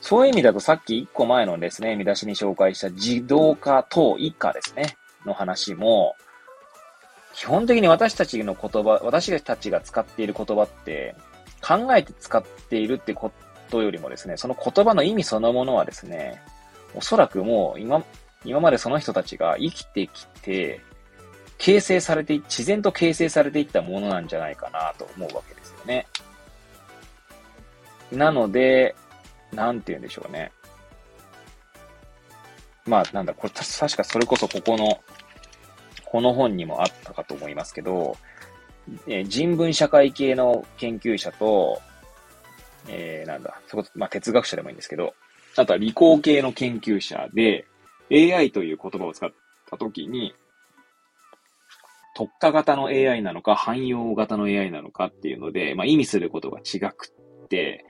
そういう意味だとさっき一個前のですね、見出しに紹介した自動化等以下ですね、の話も、基本的に私たちの言葉、私たちが使っている言葉って、考えて使っているってことよりもですね、その言葉の意味そのものはですね、おそらくもう今、今までその人たちが生きてきて、形成されて、自然と形成されていったものなんじゃないかなと思うわけですよね。なので、なんて言うんでしょうね。まあ、なんだ、これ確かそれこそここのこの本にもあったかと思いますけど、え人文社会系の研究者と、えー、なんだ、そこ、まあ、哲学者でもいいんですけど、あとは理工系の研究者で、AI という言葉を使ったときに、特化型の AI なのか、汎用型の AI なのかっていうので、まあ、意味することが違くって、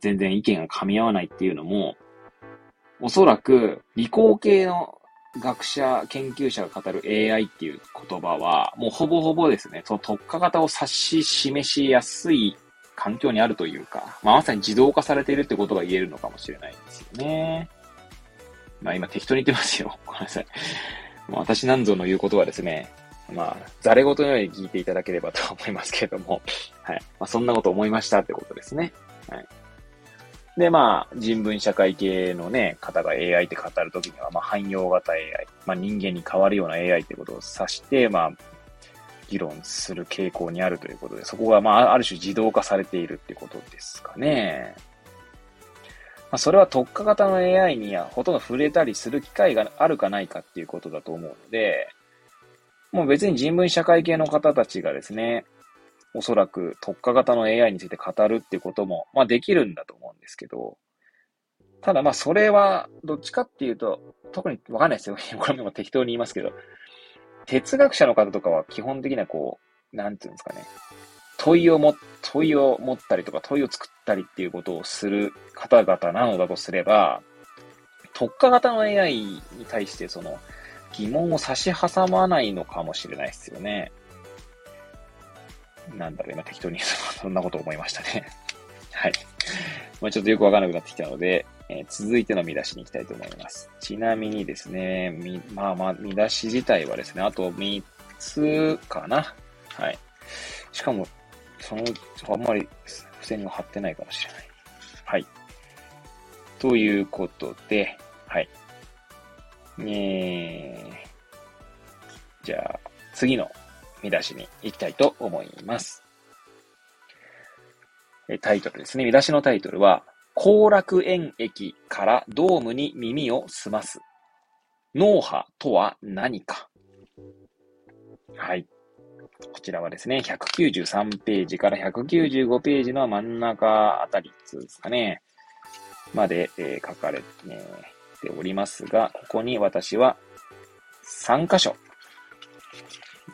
全然意見が噛み合わないっていうのも、おそらく理工系の学者、研究者が語る AI っていう言葉は、もうほぼほぼですね、その特化型を指し示しやすい環境にあるというか、まあ、まさに自動化されているってことが言えるのかもしれないですよね。まあ今適当に言ってますよ。ごめんなさい。私なんぞの言うことはですね、まあ、ざれ言のように聞いていただければと思いますけれども、はい。まあ、そんなこと思いましたってことですね。はい。で、まあ、人文社会系のね、方が AI って語るときには、まあ、汎用型 AI、まあ、人間に変わるような AI ってことを指して、まあ、議論する傾向にあるということで、そこが、まあ、ある種自動化されているってことですかね。まあ、それは特化型の AI にはほとんど触れたりする機会があるかないかっていうことだと思うので、もう別に人文社会系の方たちがですね、おそらく特化型の AI について語るっていうことも、まあできるんだと思うんですけど、ただまあそれは、どっちかっていうと、特にわかんないですよ。これも適当に言いますけど、哲学者の方とかは基本的にはこう、なんていうんですかね、問いをも、問いを持ったりとか問いを作ったりっていうことをする方々なのだとすれば、特化型の AI に対してその疑問を差し挟まないのかもしれないですよね。なんだろう、今適当に そんなこと思いましたね。はい。まあ、ちょっとよくわからなくなってきたので、えー、続いての見出しに行きたいと思います。ちなみにですね、み、まあまあ、見出し自体はですね、あと3つかな。はい。しかも、その、あんまり付箋が貼ってないかもしれない。はい。ということで、はい。えー、じゃあ、次の見出しに行きたいと思います。タイトルですね。見出しのタイトルは、後楽園駅からドームに耳を澄ます。脳波とは何かはい。こちらはですね、193ページから195ページの真ん中あたりですかね、まで、えー、書かれてねておりますが、ここに私は3箇所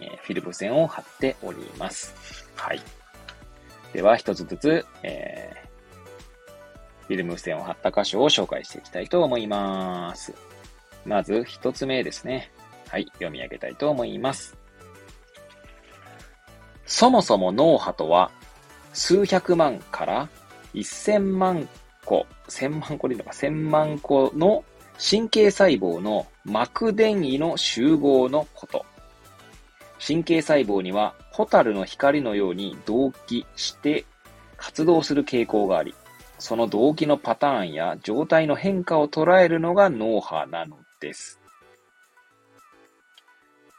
えフィルム線を貼っております。はい。では、一つずつ、えー、フィルム線を貼った箇所を紹介していきたいと思います。まず、一つ目ですね。はい、読み上げたいと思います。そもそも脳波とは、数百万から一千万個、千万個でいいのか、千万個の神経細胞の膜電位の集合のこと。神経細胞にはホタルの光のように同期して活動する傾向があり、その動機のパターンや状態の変化を捉えるのが脳波なのです。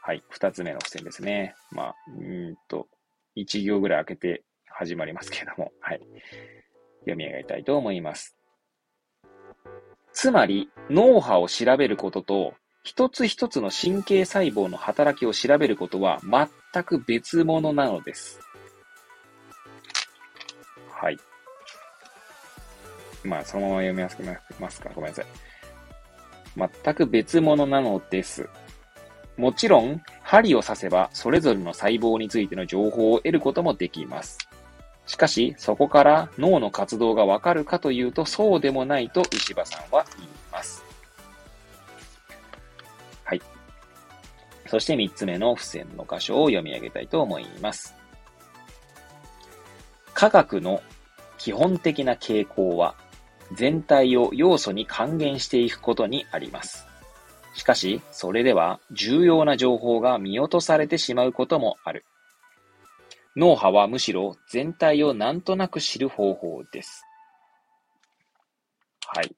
はい。二つ目の付箋ですね。まあ、うんと、一行ぐらい開けて始まりますけれども、はい。読み上げたいと思います。つまり、脳波を調べることと一つ一つの神経細胞の働きを調べることは全く別物なのです。はい。まあ、そのまま読みやすくなりますか？ごめんなさい。全く別物なのです。もちろん、針を刺せば、それぞれの細胞についての情報を得ることもできます。しかし、そこから脳の活動がわかるかというと、そうでもないと石破さんは言います。はい。そして3つ目の付箋の箇所を読み上げたいと思います。科学の基本的な傾向は、全体を要素に還元していくことにあります。しかし、それでは重要な情報が見落とされてしまうこともある。脳波はむしろ全体をなんとなく知る方法です。はい。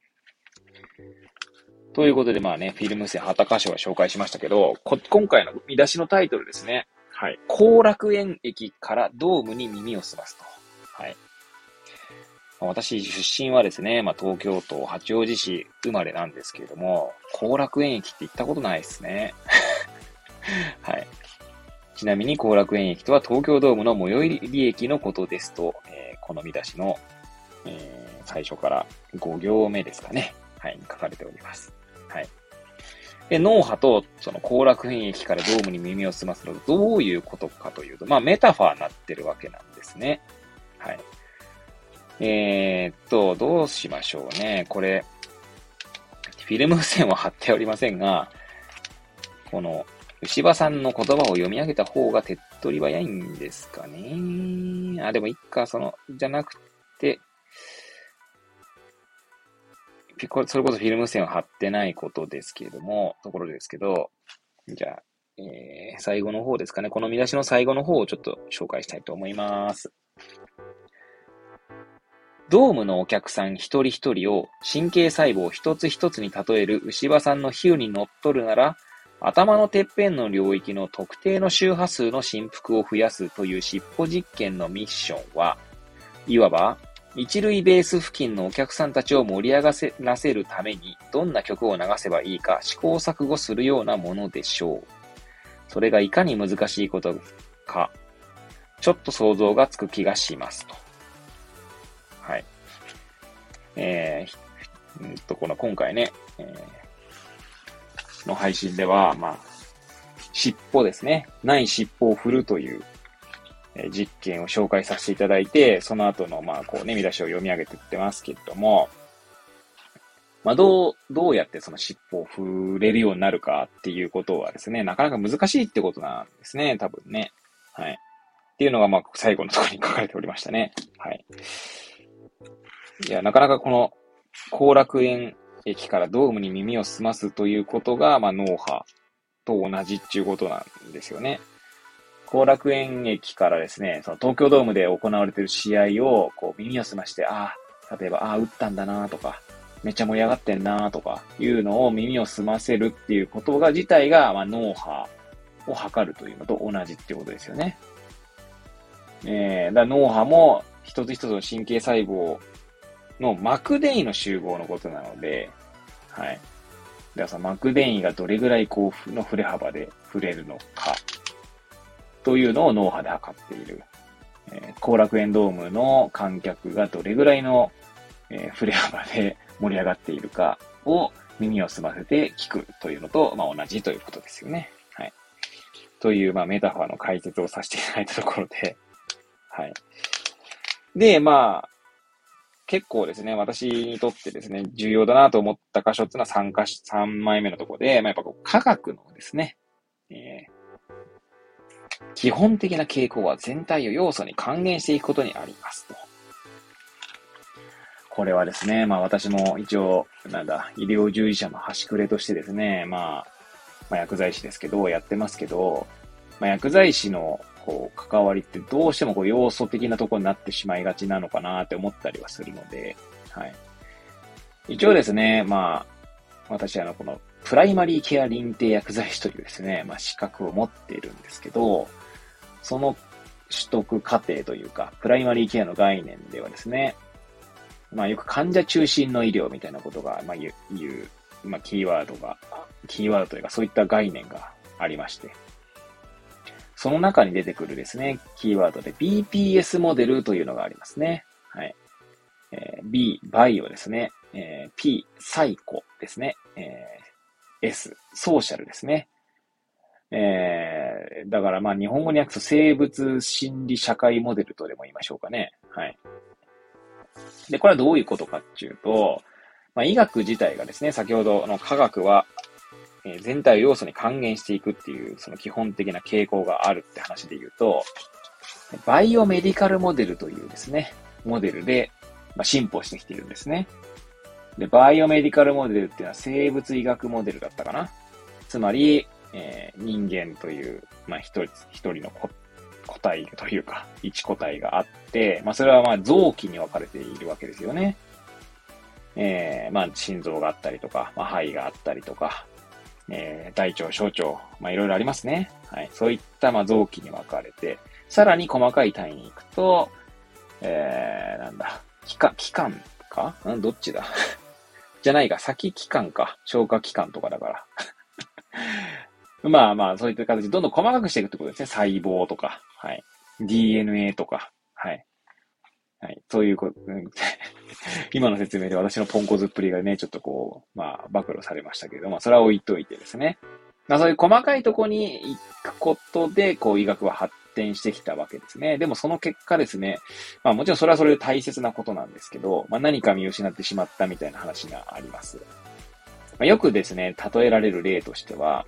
ということで、まあね、フィルム線、旗箇所は紹介しましたけど、今回の見出しのタイトルですね。はい。後楽園駅からドームに耳を澄ますと。はい。私、出身はですね、まあ、東京都八王子市生まれなんですけれども、後楽園駅って行ったことないですね。はい。ちなみに後楽園駅とは東京ドームの最寄り駅のことですと、えー、この見出しの、えー、最初から5行目ですかね。はい、書かれております。はい。で、脳波とその後楽園駅からドームに耳を澄ますのどういうことかというと、まあメタファーになってるわけなんですね。はい。えー、っと、どうしましょうね。これ、フィルム線は貼っておりませんが、この、牛場さんの言葉を読み上げた方が手っ取り早いんですかね。あ、でもいっか、その、じゃなくて、それこそフィルム線を貼ってないことですけれども、ところですけど、じゃあ、えー、最後の方ですかね。この見出しの最後の方をちょっと紹介したいと思います。ドームのお客さん一人一人を神経細胞一つ一つに例える牛場さんの比喩にのっとるなら、頭のてっぺんの領域の特定の周波数の振幅を増やすという尻尾実験のミッションは、いわば、一塁ベース付近のお客さんたちを盛り上がせらせるために、どんな曲を流せばいいか試行錯誤するようなものでしょう。それがいかに難しいことか、ちょっと想像がつく気がしますと。はい。えー、うんと、この今回ね、えー、の配信では、まあ、尻尾ですね。ない尻尾を振るという、え、実験を紹介させていただいて、その後の、まあ、こうね、見出しを読み上げていってますけれども、まあ、どう、どうやってその尻尾を振れるようになるかっていうことはですね、なかなか難しいってことなんですね、多分ね。はい。っていうのが、まあ、最後のところに書かれておりましたね。はい。いや、なかなかこの、後楽園駅からドームに耳を澄ますということが、まあ、脳波と同じっていうことなんですよね。後楽園駅からですね、その東京ドームで行われている試合を、こう耳を澄まして、ああ、例えば、ああ、打ったんだなとか、めっちゃ盛り上がってんなとか、いうのを耳を澄ませるっていうことが自体が、まあ、脳波を測るというのと同じっていうことですよね。えー、だ脳波も一つ一つの神経細胞のマクデイの集合のことなので、はい。だからそのマクデイがどれぐらいこうの振れ幅で振れるのか、というのを脳波で測っている。えー、後楽園ドームの観客がどれぐらいの、えー、振れ幅で盛り上がっているかを耳を澄ませて聞くというのと、まあ、同じということですよね。はい。という、まあ、メタファーの解説をさせていただいたところで、はい。で、まあ、結構ですね、私にとってですね、重要だなと思った箇所っていうのは3箇所、3枚目のところで、まあ、やっぱこう科学のですね、えー、基本的な傾向は全体を要素に還元していくことにありますと。これはですね、まあ私も一応、なんだ、医療従事者の端くれとしてですね、まあ、まあ、薬剤師ですけど、やってますけど、まあ、薬剤師のこう、関わりってどうしてもこう、要素的なところになってしまいがちなのかなって思ったりはするので、はい。一応ですね、まあ、私あの、この、プライマリーケア認定薬剤師というですね、まあ、資格を持っているんですけど、その取得過程というか、プライマリーケアの概念ではですね、まあ、よく患者中心の医療みたいなことが、まあ、言う、まあ、キーワードが、キーワードというか、そういった概念がありまして、その中に出てくるですね、キーワードで BPS モデルというのがありますね。はい。えー、B、バイオですね。えー、P、サイコですね。えー、S、ソーシャルですね。えー、だからまあ日本語に訳すと生物心理社会モデルとでも言いましょうかね。はい。で、これはどういうことかっていうと、まあ、医学自体がですね、先ほどの科学は、え、全体を要素に還元していくっていう、その基本的な傾向があるって話で言うと、バイオメディカルモデルというですね、モデルで、ま、進歩してきているんですね。で、バイオメディカルモデルっていうのは生物医学モデルだったかな。つまり、えー、人間という、まあ、一人、一人の個体というか、一個体があって、まあ、それはまあ、臓器に分かれているわけですよね。えー、まあ、心臓があったりとか、まあ、肺があったりとか、えー、大腸、小腸、まあ、いろいろありますね。はい。そういった、まあ、臓器に分かれて、さらに細かい単位に行くと、えー、なんだ、気管、気管か？んどっちだ？じゃないか、先気管か。消化器官とかだから まあまあ、そういった形でどんどん細かくしていくってことですね。細胞とか、はい。DNA とか、はい。はい。そういうこと、今の説明で私のポンコツっぷりがね、ちょっとこう、まあ、暴露されましたけれども、それは置いといてですね。まあ、そういう細かいとこに行くことで、こう、医学は発展してきたわけですね。でもその結果ですね、まあもちろんそれはそれで大切なことなんですけど、まあ何か見失ってしまったみたいな話があります。まあ、よくですね、例えられる例としては、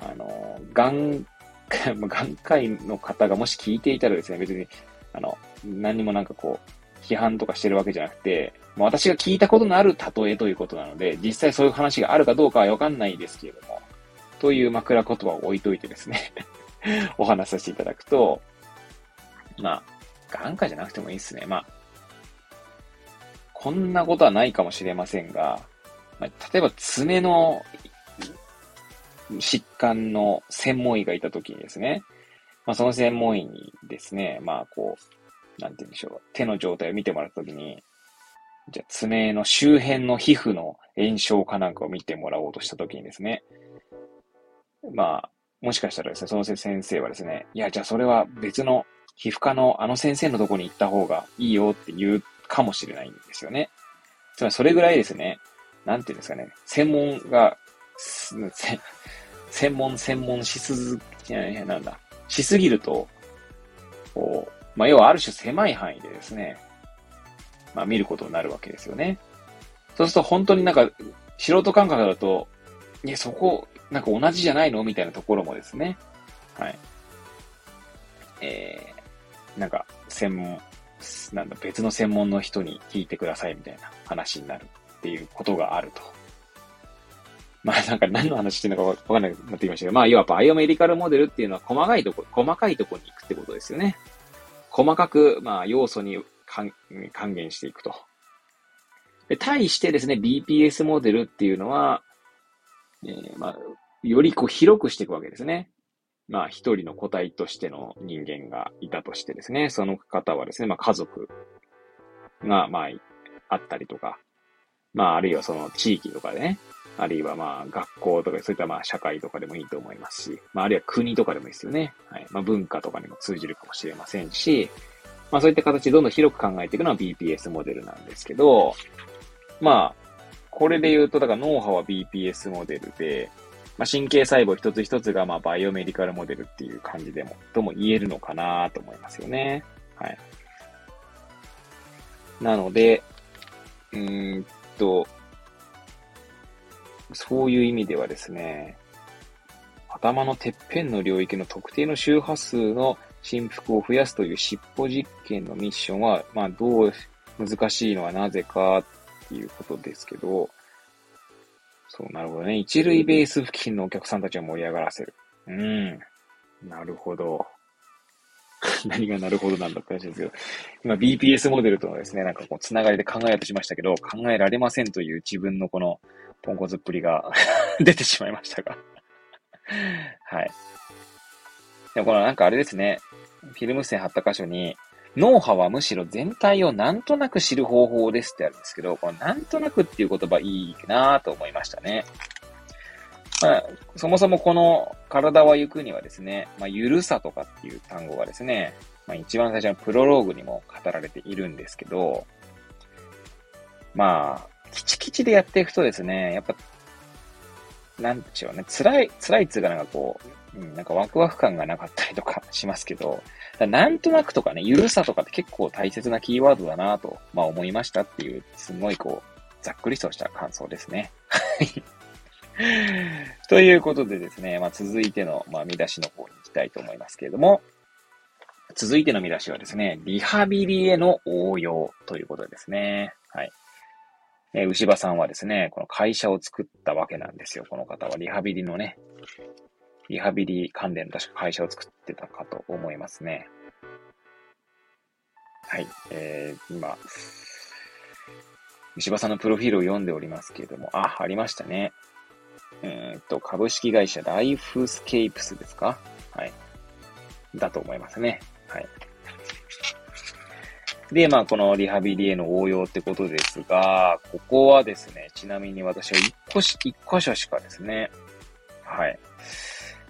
あの、がん、眼科医の方がもし聞いていたらですね、別に、あの、何にもなんかこう、批判とかしてるわけじゃなくて、もう私が聞いたことのある例えということなので、実際そういう話があるかどうかはわかんないですけれども、という枕言葉を置いといてですね お話しさせていただくと、まあ、眼科じゃなくてもいいですね。まあ、こんなことはないかもしれませんが、まあ、例えば爪の疾患の専門医がいたときにですね、まあ、その専門医にですね、まあ、こう、なんて言うんでしょう、手の状態を見てもらったときに、じゃあ爪の周辺の皮膚の炎症かなんかを見てもらおうとしたときにですね、まあ、もしかしたらですね、その先生はですね、いや、じゃあそれは別の皮膚科のあの先生のとこに行った方がいいよって言うかもしれないんですよね。つまりそれぐらいですね、なんていうんですかね、専門が、専門、専門しすず、なんだ、しすぎると、こう、まあ、要はある種狭い範囲でですね、まあ、見ることになるわけですよね。そうすると本当になんか、素人感覚だと、いや、そこ、なんか同じじゃないのみたいなところもですね、はい。えー、なんか、専門、なんだ、別の専門の人に聞いてくださいみたいな話になるっていうことがあると。まあなんか何の話してるのかわかんなくなってきましたけど、まあ要はバイオメディカルモデルっていうのは細かいとこ、細かいとこに行くってことですよね。細かく、まあ要素に還元していくと。で、対してですね、BPS モデルっていうのは、えー、まあ、よりこう広くしていくわけですね。まあ、一人の個体としての人間がいたとしてですね、その方はですね、まあ家族が、まあ、あったりとか、まあ、あるいはその地域とかでね、あるいはまあ学校とかそういったまあ社会とかでもいいと思いますし、まああるいは国とかでもいいですよね。はい。まあ文化とかにも通じるかもしれませんし、まあそういった形でどんどん広く考えていくのは BPS モデルなんですけど、まあ、これで言うと、だから脳波は BPS モデルで、まあ、神経細胞一つ一つがまあバイオメディカルモデルっていう感じでも、とも言えるのかなと思いますよね。はい。なので、うーんと、そういう意味ではですね、頭のてっぺんの領域の特定の周波数の振幅を増やすという尻尾実験のミッションは、まあ、どう難しいのはなぜかっていうことですけど、そう、なるほどね。一塁ベース付近のお客さんたちを盛り上がらせる。うん。なるほど。何がなるほどなんだって話ですけど、今 BPS モデルとのですね、なんかこう、つながりで考えようとしましたけど、考えられませんという自分のこの、ポンコツっぷりが 出てしまいましたが はい。でもこのなんかあれですね、フィルム線貼った箇所に、脳波はむしろ全体をなんとなく知る方法ですってあるんですけど、このなんとなくっていう言葉いいなぁと思いましたね。まあ、そもそもこの体は行くにはですね、まあ、ゆるさとかっていう単語がですね、まあ、一番最初のプロローグにも語られているんですけど、まあ、キチキチでやっていくとですね、やっぱ、なんでしょうね、辛い、辛いっつうかなんかこう、うん、なんかワクワク感がなかったりとかしますけど、なんとなくとかね、ゆるさとかって結構大切なキーワードだなと、まあ思いましたっていう、すごいこう、ざっくりとした感想ですね。はい ということでですね、まあ続いての、まあ見出しの方に行きたいと思いますけれども、続いての見出しはですね、リハビリへの応用ということですね。はい。えー、牛場さんはですね、この会社を作ったわけなんですよ。この方はリハビリのね、リハビリ関連の確か会社を作ってたかと思いますね。はい。えー、今、牛場さんのプロフィールを読んでおりますけれども、あ、ありましたね。え、っと、株式会社ライフスケープスですか？はい。だと思いますね。はい。で、まあ、このリハビリへの応用ってことですが、ここはですね、ちなみに私は一個し、一箇所しかですね、はい。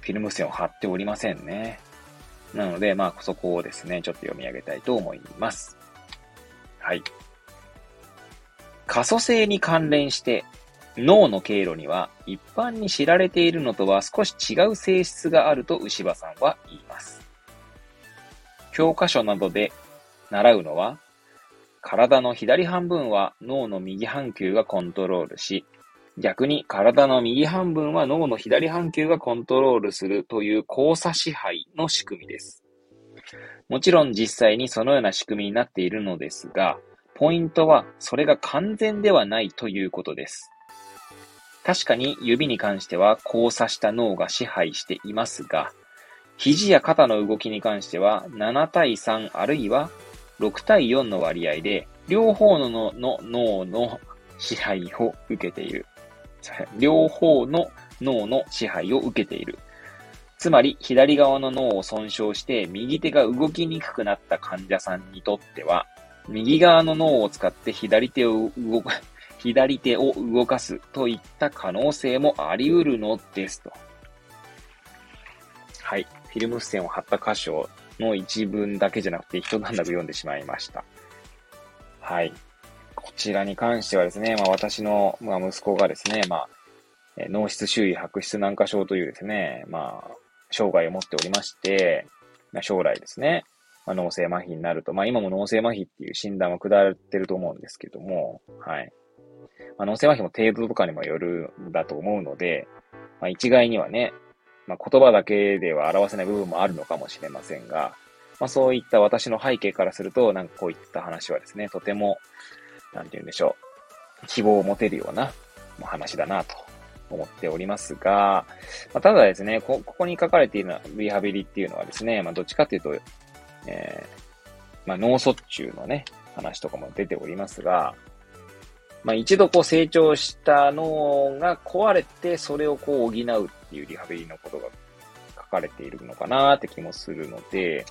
フィルム線を貼っておりませんね。なので、まあ、そこをですね、ちょっと読み上げたいと思います。はい。可塑性に関連して、脳の経路には一般に知られているのとは少し違う性質があると牛場さんは言います。教科書などで習うのは、体の左半分は脳の右半球がコントロールし、逆に体の右半分は脳の左半球がコントロールするという交差支配の仕組みです。もちろん実際にそのような仕組みになっているのですが、ポイントはそれが完全ではないということです。確かに指に関しては交差した脳が支配していますが、肘や肩の動きに関しては7対3あるいは6対4の割合で、両方の脳の支配を受けている。両方の脳の支配を受けている。つまり、左側の脳を損傷して右手が動きにくくなった患者さんにとっては、右側の脳を使って左手を動か、左手を動かすといった可能性もあり得るのですと。はい。フィルム付箋を貼った箇所の一文だけじゃなくて一段落読んでしまいました。はい。こちらに関してはですね、まあ私の、まあ、息子がですね、まあ、脳室周囲白質軟化症というですね、まあ、障害を持っておりまして、まあ、将来ですね、まあ、脳性麻痺になると、まあ今も脳性麻痺っていう診断は下ってると思うんですけども、はい。まあ、脳性麻痺も程度とかにもよるんだと思うので、まあ一概にはね、まあ、言葉だけでは表せない部分もあるのかもしれませんが、まあ、そういった私の背景からすると、なんかこういった話はですね、とても、なんて言うんでしょう、希望を持てるような話だなと思っておりますが、まあ、ただですねこ、ここに書かれているのはリハビリっていうのはですね、まあ、どっちかというと、えー、まあ、脳卒中のね、話とかも出ておりますが、まあ、一度こう成長した脳が壊れて、それをこう補うっていうリハビリのことが書かれているのかなって気もするので、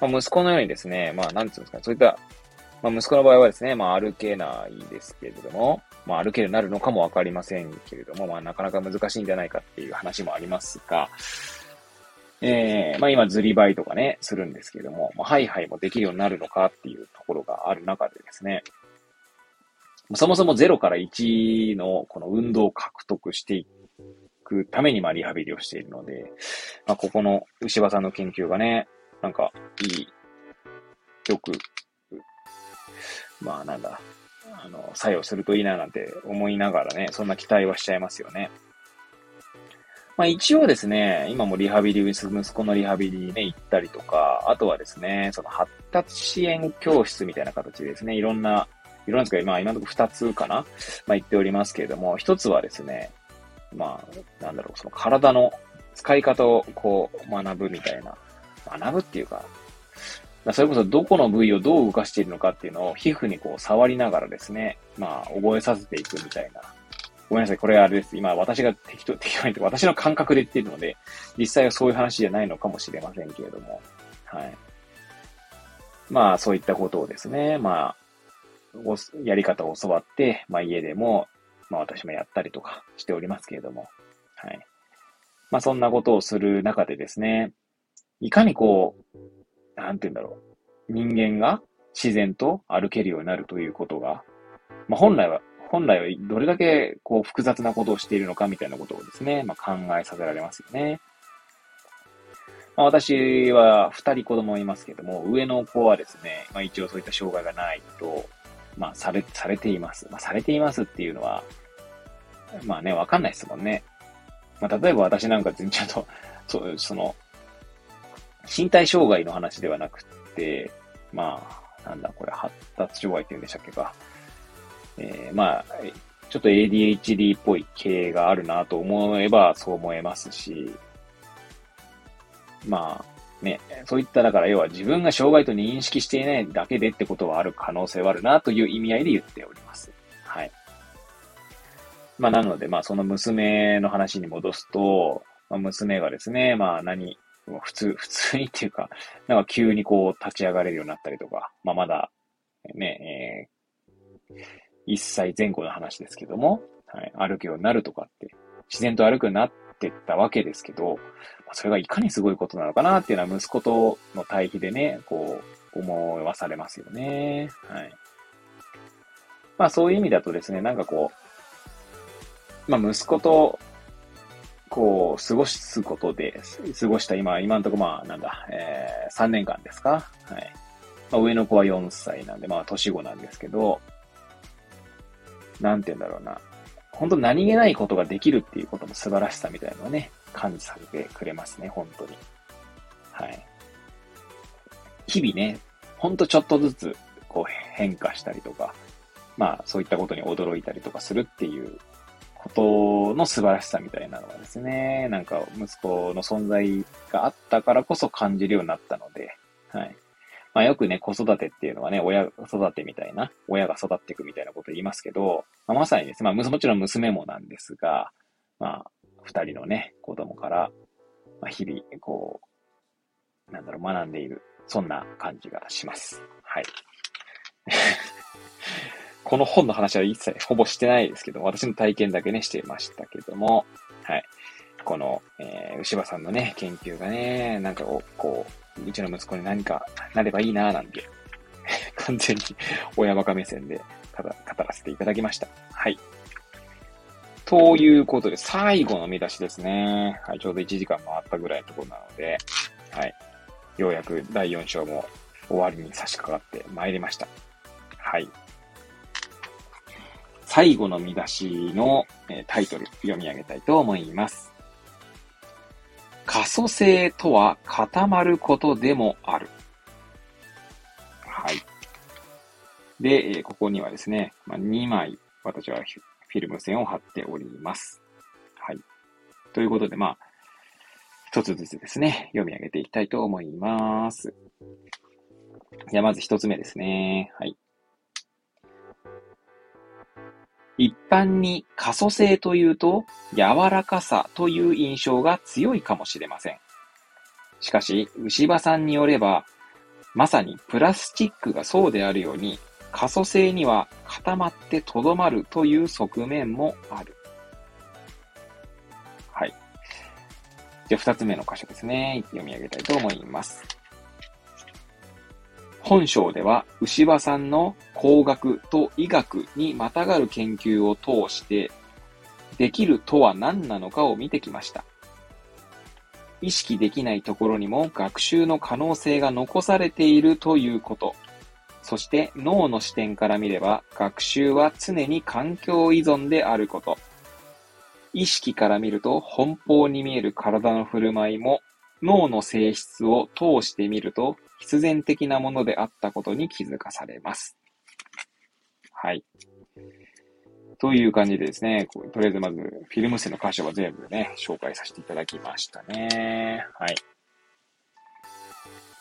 まあ、息子のようにですね、まあ、なんつうんですか、そういった、まあ、息子の場合はですね、まあ、歩けないですけれども、まあ、歩けるようになるのかもわかりませんけれども、まあ、なかなか難しいんじゃないかっていう話もありますが、えー、まあ今、ずりばいとかね、するんですけれども、まあ、ハイハイもできるようになるのかっていうところがある中でですね、そもそも0から1のこの運動を獲得していくために、まあ、リハビリをしているので、まあ、ここの牛場さんの研究がね、なんか、いい、よく、まあ、なんだ、あの、作用するといいななんて思いながらね、そんな期待はしちゃいますよね。まあ一応ですね、今もリハビリ、息子のリハビリにね、行ったりとか、あとはですね、その発達支援教室みたいな形でですね、いろんな、いろんなですけど、まあ今のところ二つかなまあ言っておりますけれども、一つはですね、まあ、なんだろう、その体の使い方をこう学ぶみたいな、学ぶっていうか、それこそどこの部位をどう動かしているのかっていうのを皮膚にこう触りながらですね、まあ覚えさせていくみたいな。ごめんなさい、これあれです。今私が適当、適当に私の感覚で言っているので、実際はそういう話じゃないのかもしれませんけれども、はい。まあそういったことをですね、まあ、やり方を教わって、まあ家でもまあ私もやったりとかしておりますけれども、はい。まあそんなことをする中でですね、いかにこう、なんて言うんだろう。人間が自然と歩けるようになるということが、まあ本来は、本来はどれだけこう複雑なことをしているのかみたいなことをですね、まあ考えさせられますよね。まあ、私は二人子供いますけども、上の子はですね、まあ一応そういった障害がないと、まあされ、されています。まあされていますっていうのは、まあね、わかんないですもんね。まあ例えば私なんか全然ちょっと、そう、その、身体障害の話ではなくて、まあ、なんだこれ、発達障害って言うんでしたっけか。えー、まあ、ちょっと ADHD っぽい系があるなと思えばそう思えますし、まあ、ね、そういった、だから要は自分が障害と認識していないだけでってことはある可能性はあるなという意味合いで言っております。はい。まあなので、まあその娘の話に戻すと、まあ、娘がですね、まあ何、普通、普通にっていうか、なんか急にこう立ち上がれるようになったりとか、まあまだ、ね、えー、1歳前後の話ですけども、はい、歩くようになるとかって、自然と歩くようになってったわけですけど、それがいかにすごいことなのかなっていうのは息子との対比でね、こう、思わされますよね。はい。まあそういう意味だとですね、なんかこう、まあ息子と、こう、過ごすことで、過ごした今、今のところまあなんだ、えー、3年間ですか？はい。まあ上の子は4歳なんで、まあ年子なんですけど、なんて言うんだろうな。本当何気ないことができるっていうことの素晴らしさみたいなのをね、感じさせてくれますね、本当に。はい。日々ね、ほんとちょっとずつ、こう変化したりとか、まあそういったことに驚いたりとかするっていうことの素晴らしさみたいなのがですね、なんか息子の存在があったからこそ感じるようになったので、はい。まあよくね、子育てっていうのはね、親育てみたいな、親が育っていくみたいなこと言いますけど、まあ、まさにですね、まあもちろん娘もなんですが、まあ、二人のね、子供から、まあ、日々、こう、なんだろう、学んでいる、そんな感じがします。はい。この本の話は一切ほぼしてないですけど私の体験だけね、してましたけども、はい。この、えー、牛場さんのね、研究がね、なんかこう、うちの息子に何かなればいいななんて、完全に親バカ目線で語らせていただきました。はい。ということで、最後の見出しですね。はい、ちょうど1時間回ったぐらいのところなので、はい。ようやく第4章も終わりに差し掛かってまいりました。はい。最後の見出しの、えタイトル読み上げたいと思います。可塑性とは固まることでもある。はい。で、ここにはですね、ま、2枚私はフィルム線を貼っております。はい。ということで、まあ、一つずつですね、読み上げていきたいと思います。じゃあ、まず一つ目ですね。はい。一般に可塑性というと柔らかさという印象が強いかもしれません。しかし、牛場さんによれば、まさにプラスチックがそうであるように、可塑性には固まってとどまるという側面もある。はい。じゃあ二つ目の箇所ですね。読み上げたいと思います。本章では牛場さんの工学と医学にまたがる研究を通して、できるとは何なのかを見てきました。意識できないところにも学習の可能性が残されているということ。そして脳の視点から見れば学習は常に環境依存であること。意識から見ると奔放に見える体の振る舞いも脳の性質を通して見ると必然的なものであったことに気づかされます。はい。という感じでですね、とりあえずまずフィルム線の箇所は全部ね、紹介させていただきましたね。はい。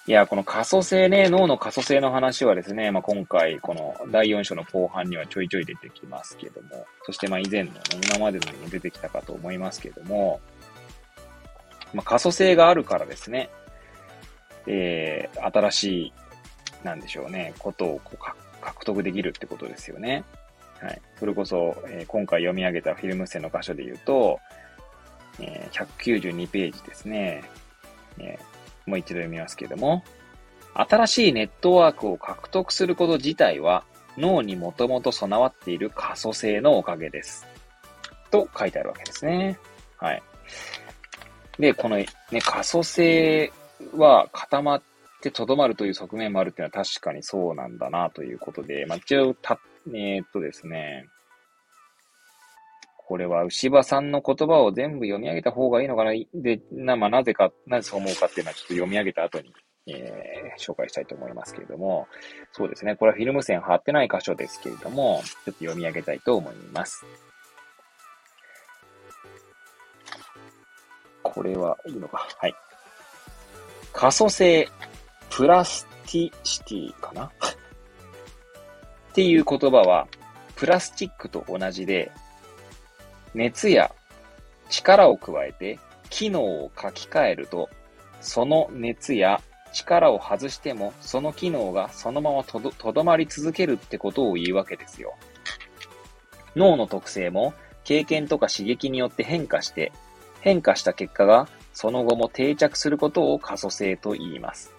いや、この可塑性ね、脳の可塑性の話はですね、まあ、今回、この第4章の後半にはちょいちょい出てきますけども、そしてまあ以前の、ね今までのにも出てきたかと思いますけども、まあ、可塑性があるからですね、えー、新しい、なんでしょうね、ことをこう獲得できるってことですよね。はい。それこそ、えー、今回読み上げたフィルム線の箇所で言うと、えー、192ページですね。えー、もう一度読みますけれども、新しいネットワークを獲得すること自体は脳にもともと備わっている可塑性のおかげです。と書いてあるわけですね。はい。で、このね、可塑性は固まってとどまるという側面もあるっていうのは確かにそうなんだなということで、まあ、一応た、えー、っとですね、これは牛場さんの言葉を全部読み上げた方がいいのかな？で、な、まあ、なぜか、なぜそう思うかっていうのはちょっと読み上げた後に、えー、紹介したいと思いますけれども、そうですね。これはフィルム線貼ってない箇所ですけれども、ちょっと読み上げたいと思います。これはいいのか。はい。可塑性、プラスティシティかな？っていう言葉は、プラスチックと同じで、熱や力を加えて機能を書き換えると、その熱や力を外しても、その機能がそのままとどまり続けるってことを言うわけですよ。脳の特性も経験とか刺激によって変化して、変化した結果がその後も定着することを可塑性と言います。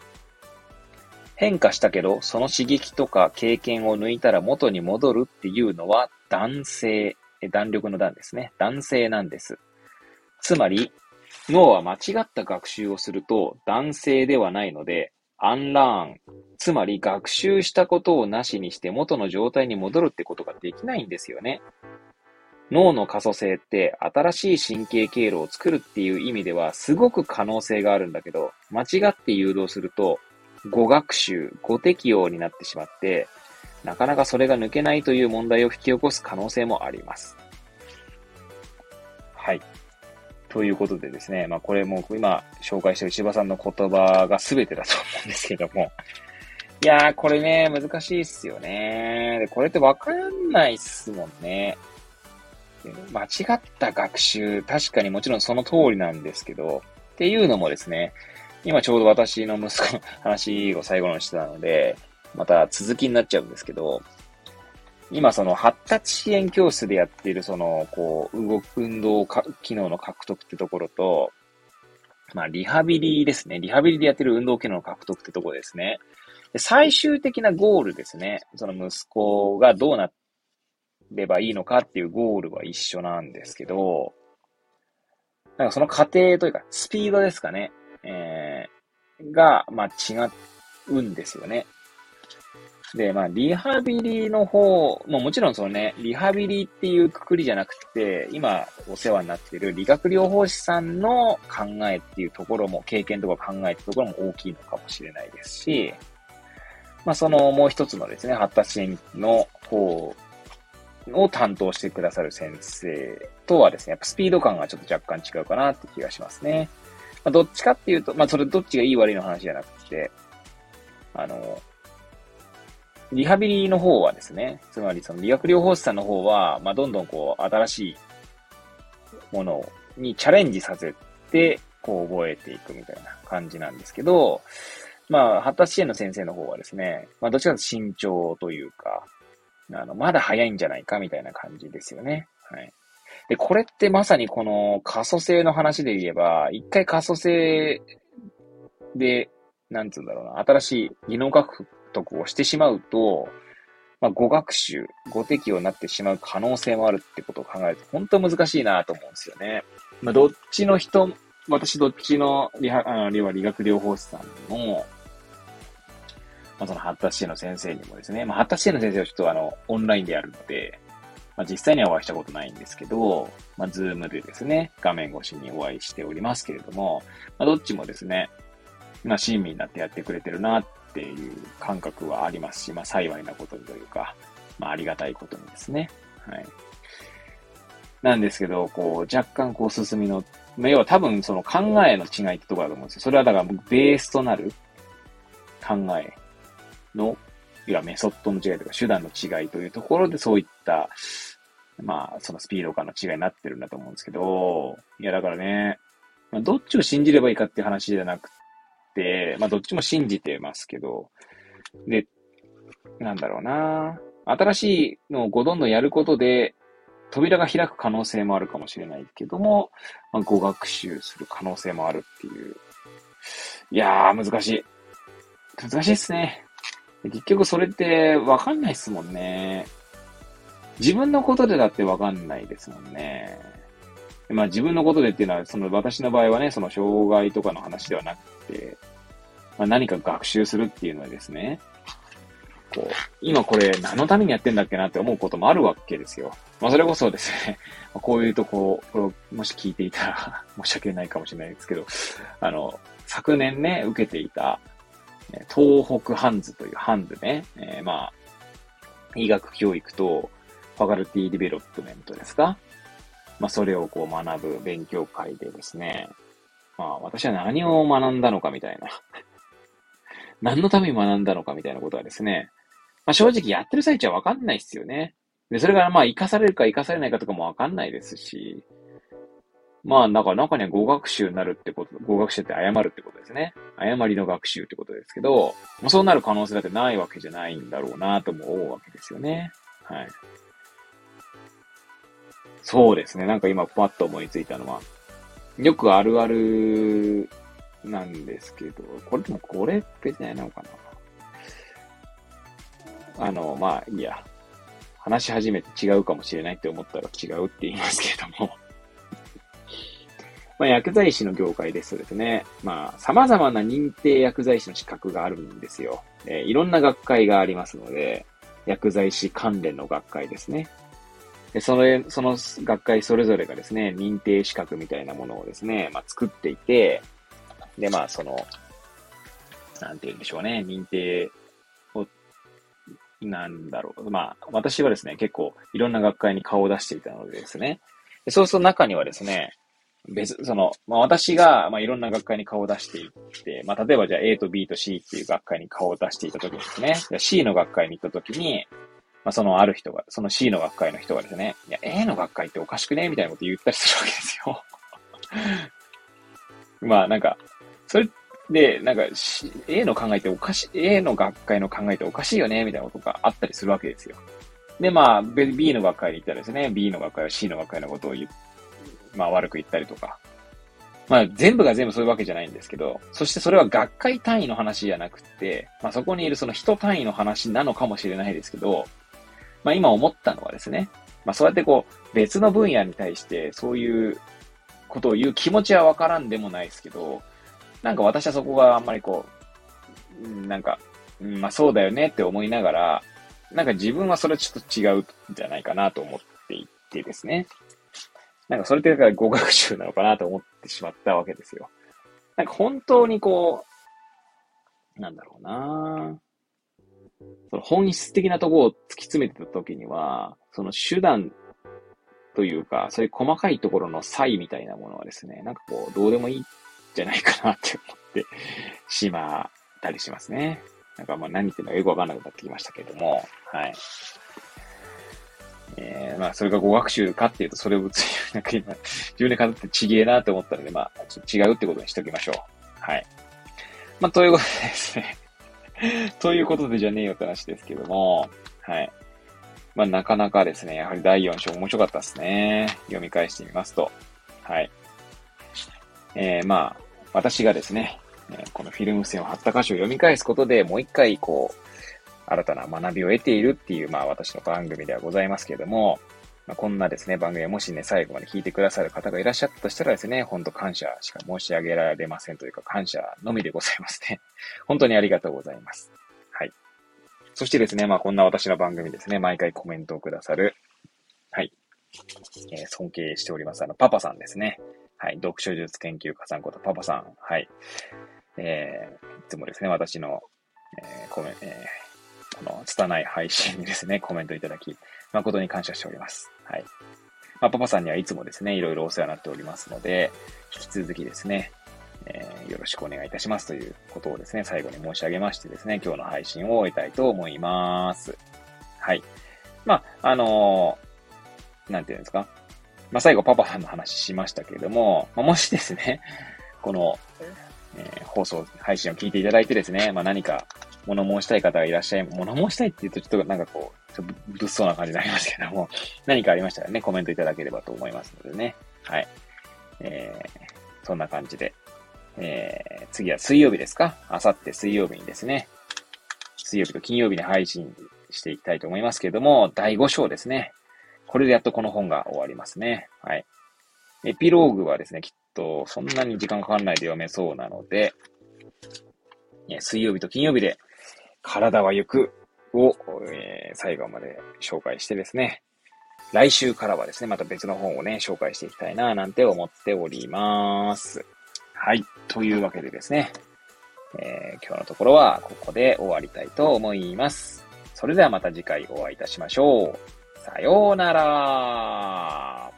変化したけど、その刺激とか経験を抜いたら元に戻るっていうのは男性、弾力の弾ですね。男性なんです。つまり、脳は間違った学習をすると男性ではないので、アンラーン、つまり学習したことをなしにして元の状態に戻るってことができないんですよね。脳の可塑性って新しい神経経路を作るっていう意味ではすごく可能性があるんだけど、間違って誘導すると、誤学習、誤適用になってしまって、なかなかそれが抜けないという問題を引き起こす可能性もあります。はい。ということでですね、まあこれも今紹介してる千葉さんの言葉が全てだと思うんですけども、いやー、これね、難しいっすよね。で、これってわかんないっすもんね。間違った学習、確かにもちろんその通りなんですけど、っていうのもですね、今ちょうど私の息子の話を最後のしてたので、また続きになっちゃうんですけど、今その発達支援教室でやっているその、こう、動く運動機能の獲得ってところと、まあ、リハビリですね。リハビリでやってる運動機能の獲得ってところですね。で最終的なゴールですね。その息子がどうなればいいのかっていうゴールは一緒なんですけど、なんかその過程というか、スピードですかね。えー、が、まあ違うんですよね。で、まあ、リハビリの方、ももちろんそのね、リハビリっていうくくりじゃなくて、今お世話になっている理学療法士さんの考えっていうところも、経験とか考えってところも大きいのかもしれないですし、まあ、そのもう一つのですね、発達支援の方を担当してくださる先生とはですね、やっぱスピード感がちょっと若干違うかなって気がしますね。まあ、どっちかっていうと、まあそれどっちがいい悪いの話じゃなくて、あの、リハビリの方はですね、つまりその理学療法士さんの方は、まあどんどんこう新しいものにチャレンジさせて、こう覚えていくみたいな感じなんですけど、まあ発達支援の先生の方はですね、まあどっちかというと慎重というか、あの、まだ早いんじゃないかみたいな感じですよね。はい。で、これってまさにこの可塑性の話で言えば、一回可塑性で、なんつうんだろうな、新しい技能獲得をしてしまうと、まあ、語学習、語適用になってしまう可能性もあるってことを考えると、本当難しいなと思うんですよね。まあ、どっちの人、私どっちの理あの理学療法士さんの、まあ、その発達支援の先生にもですね、まあ、発達支援の先生はちょっとあの、オンラインでやるので、まあ、実際にはお会いしたことないんですけど、まあ、ズームでですね、画面越しにお会いしておりますけれども、まあ、どっちもですね、まあ、親身になってやってくれてるなっっていう感覚はありますし、まあ、幸いなことにというか、まあ、ありがたいことにですね。はい。なんですけど、こう、若干こう進みの、ま、要は多分その考えの違いってところだと思うんですよ。それはだからベースとなる考えの、いわメソッドの違いとか手段の違いというところでそういった、まあ、そのスピード感の違いになってるんだと思うんですけど、いや、だからね、まあ、どっちを信じればいいかっていう話じゃなく、まあ、どっちも信じてますけど、で、なんだろうな、新しいのをこうどんどんやることで、扉が開く可能性もあるかもしれないけども、まあ、語学習する可能性もあるっていう。いやー、難しい。難しいっすね。結局それってわかんないっすもんね。自分のことでだってわかんないですもんね。まあ自分のことでっていうのは、その私の場合はね、その障害とかの話ではなくて、まあ、何か学習するっていうのはですね、こう、今これ何のためにやってんだっけなって思うこともあるわけですよ。まあそれこそですね、こういうとこ、これをもし聞いていたら 申し訳ないかもしれないですけど、あの、昨年ね、受けていた、東北ハンズというハンズね、えー、まあ、医学教育とファカルティディベロップメントですかまあ、それをこう学ぶ勉強会でですね、まあ、私は何を学んだのかみたいな 何のために学んだのかみたいなことはですね、まあ、正直やってる最中はわかんないですよね。で、それがまあ、活かされるか活かされないかとかもわかんないですし、まあ、なんか中には語学習になるってこと、語学習って謝るってことですね。誤りの学習ってことですけど、まあ、そうなる可能性だってないわけじゃないんだろうなとも思うわけですよね。はい。そうですね。なんか今パッと思いついたのは、よくあるあるなんですけど、これでもこれ別になのかなあの、まあ、いいや。話し始めて違うかもしれないって思ったら違うって言いますけれども まあ、薬剤師の業界ですとですね、まあ、様々な認定薬剤師の資格があるんですよ。えー、いろんな学会がありますので、薬剤師関連の学会ですね。で、その、その学会それぞれがですね、認定資格みたいなものをですね、まあ、作っていて、で、まあ、その、なんて言うんでしょうね、認定を、なんだろう。まあ、私はですね、結構いろんな学会に顔を出していたのでですね、でそうすると中にはですね、別、その、まあ私が、まあいろんな学会に顔を出していって、まあ例えばじゃあ A と B と C っていう学会に顔を出していたときですね、C の学会に行ったときに、まあそのある人が、その C の学会の人がですね、いや A の学会っておかしくねみたいなこと言ったりするわけですよ。まあなんか、それで、なんか、A の考えておかしい、A の学会の考えておかしいよね、みたいなことがあったりするわけですよ。で、まあ、B の学会に行ったらですね、B の学会は C の学会のことを言まあ悪く言ったりとか。まあ全部が全部そういうわけじゃないんですけど、そしてそれは学会単位の話じゃなくて、まあそこにいるその人単位の話なのかもしれないですけど、まあ今思ったのはですね、まあそうやってこう別の分野に対してそういうことを言う気持ちはわからんでもないですけど、なんか私はそこがあんまりこう、なんか、まあそうだよねって思いながら、なんか自分はそれちょっと違うんじゃないかなと思っていてですね。なんかそれってだから語学習なのかなと思ってしまったわけですよ。なんか本当にこう、なんだろうなその本質的なところを突き詰めてた時には、その手段というか、そういう細かいところの差異みたいなものはですね、なんかこう、どうでもいいんじゃないかなって思ってしまったりしますね。なんかまあ何言ってるのかよくわかんなくなってきましたけれども、はい。えー、まあ、それが語学習かっていうと、それをなんか今、自分で語ってちげえなって思ったので、まあ、ちょっと違うってことにしておきましょう。はい。まあ、ということでですね ということでじゃねえよって話ですけども、はい。まあ、なかなかですね、やはり第4章面白かったですね。読み返してみますと。はい。えー、まあ、私がですね、このフィルム線を貼った箇所を読み返すことで、もう一回、こう、新たな学びを得ているっていう、まあ私の番組ではございますけれども、まあ、こんなですね、番組をもしね、最後まで聞いてくださる方がいらっしゃったとしたらですね、ほんと感謝しか申し上げられませんというか、感謝のみでございますね。本当にありがとうございます。はい。そしてですね、まあこんな私の番組ですね、毎回コメントをくださる、はい。えー、尊敬しております、あの、パパさんですね。はい。読書術研究家さんことパパさん。はい。えー、いつもですね、私の、えー、コメント、えーこの拙い配信にですね、コメントいただき、誠に感謝しております。はい。まあ、パパさんにはいつもですね、いろいろお世話になっておりますので、引き続きですね、えー、よろしくお願いいたしますということをですね、最後に申し上げましてですね、今日の配信を終えたいと思います。はい。まあ、あのー、なんていうんですか。まあ、最後パパさんの話しましたけれども、まあ、もしですね、この、えー、放送、配信を聞いていただいてですね、まあ、何か物申したい方がいらっしゃい、物申したいって言うとちょっとなんかこう、ちょっと物騒な感じになりますけども、何かありましたらね、コメントいただければと思いますのでね。はい。えー、そんな感じで。えー、次は水曜日ですか？あさって水曜日にですね、水曜日と金曜日に配信していきたいと思いますけれども、第5章ですね。これでやっとこの本が終わりますね。はい。エピローグはですね、きっとそんなに時間かかんないで読めそうなので、水曜日と金曜日で、体は行くを、えー、最後まで紹介してですね、来週からはですね、また別の本をね、紹介していきたいな、なんて思っております。はい。というわけでですね、えー、今日のところはここで終わりたいと思います。それではまた次回お会いいたしましょう。さようなら。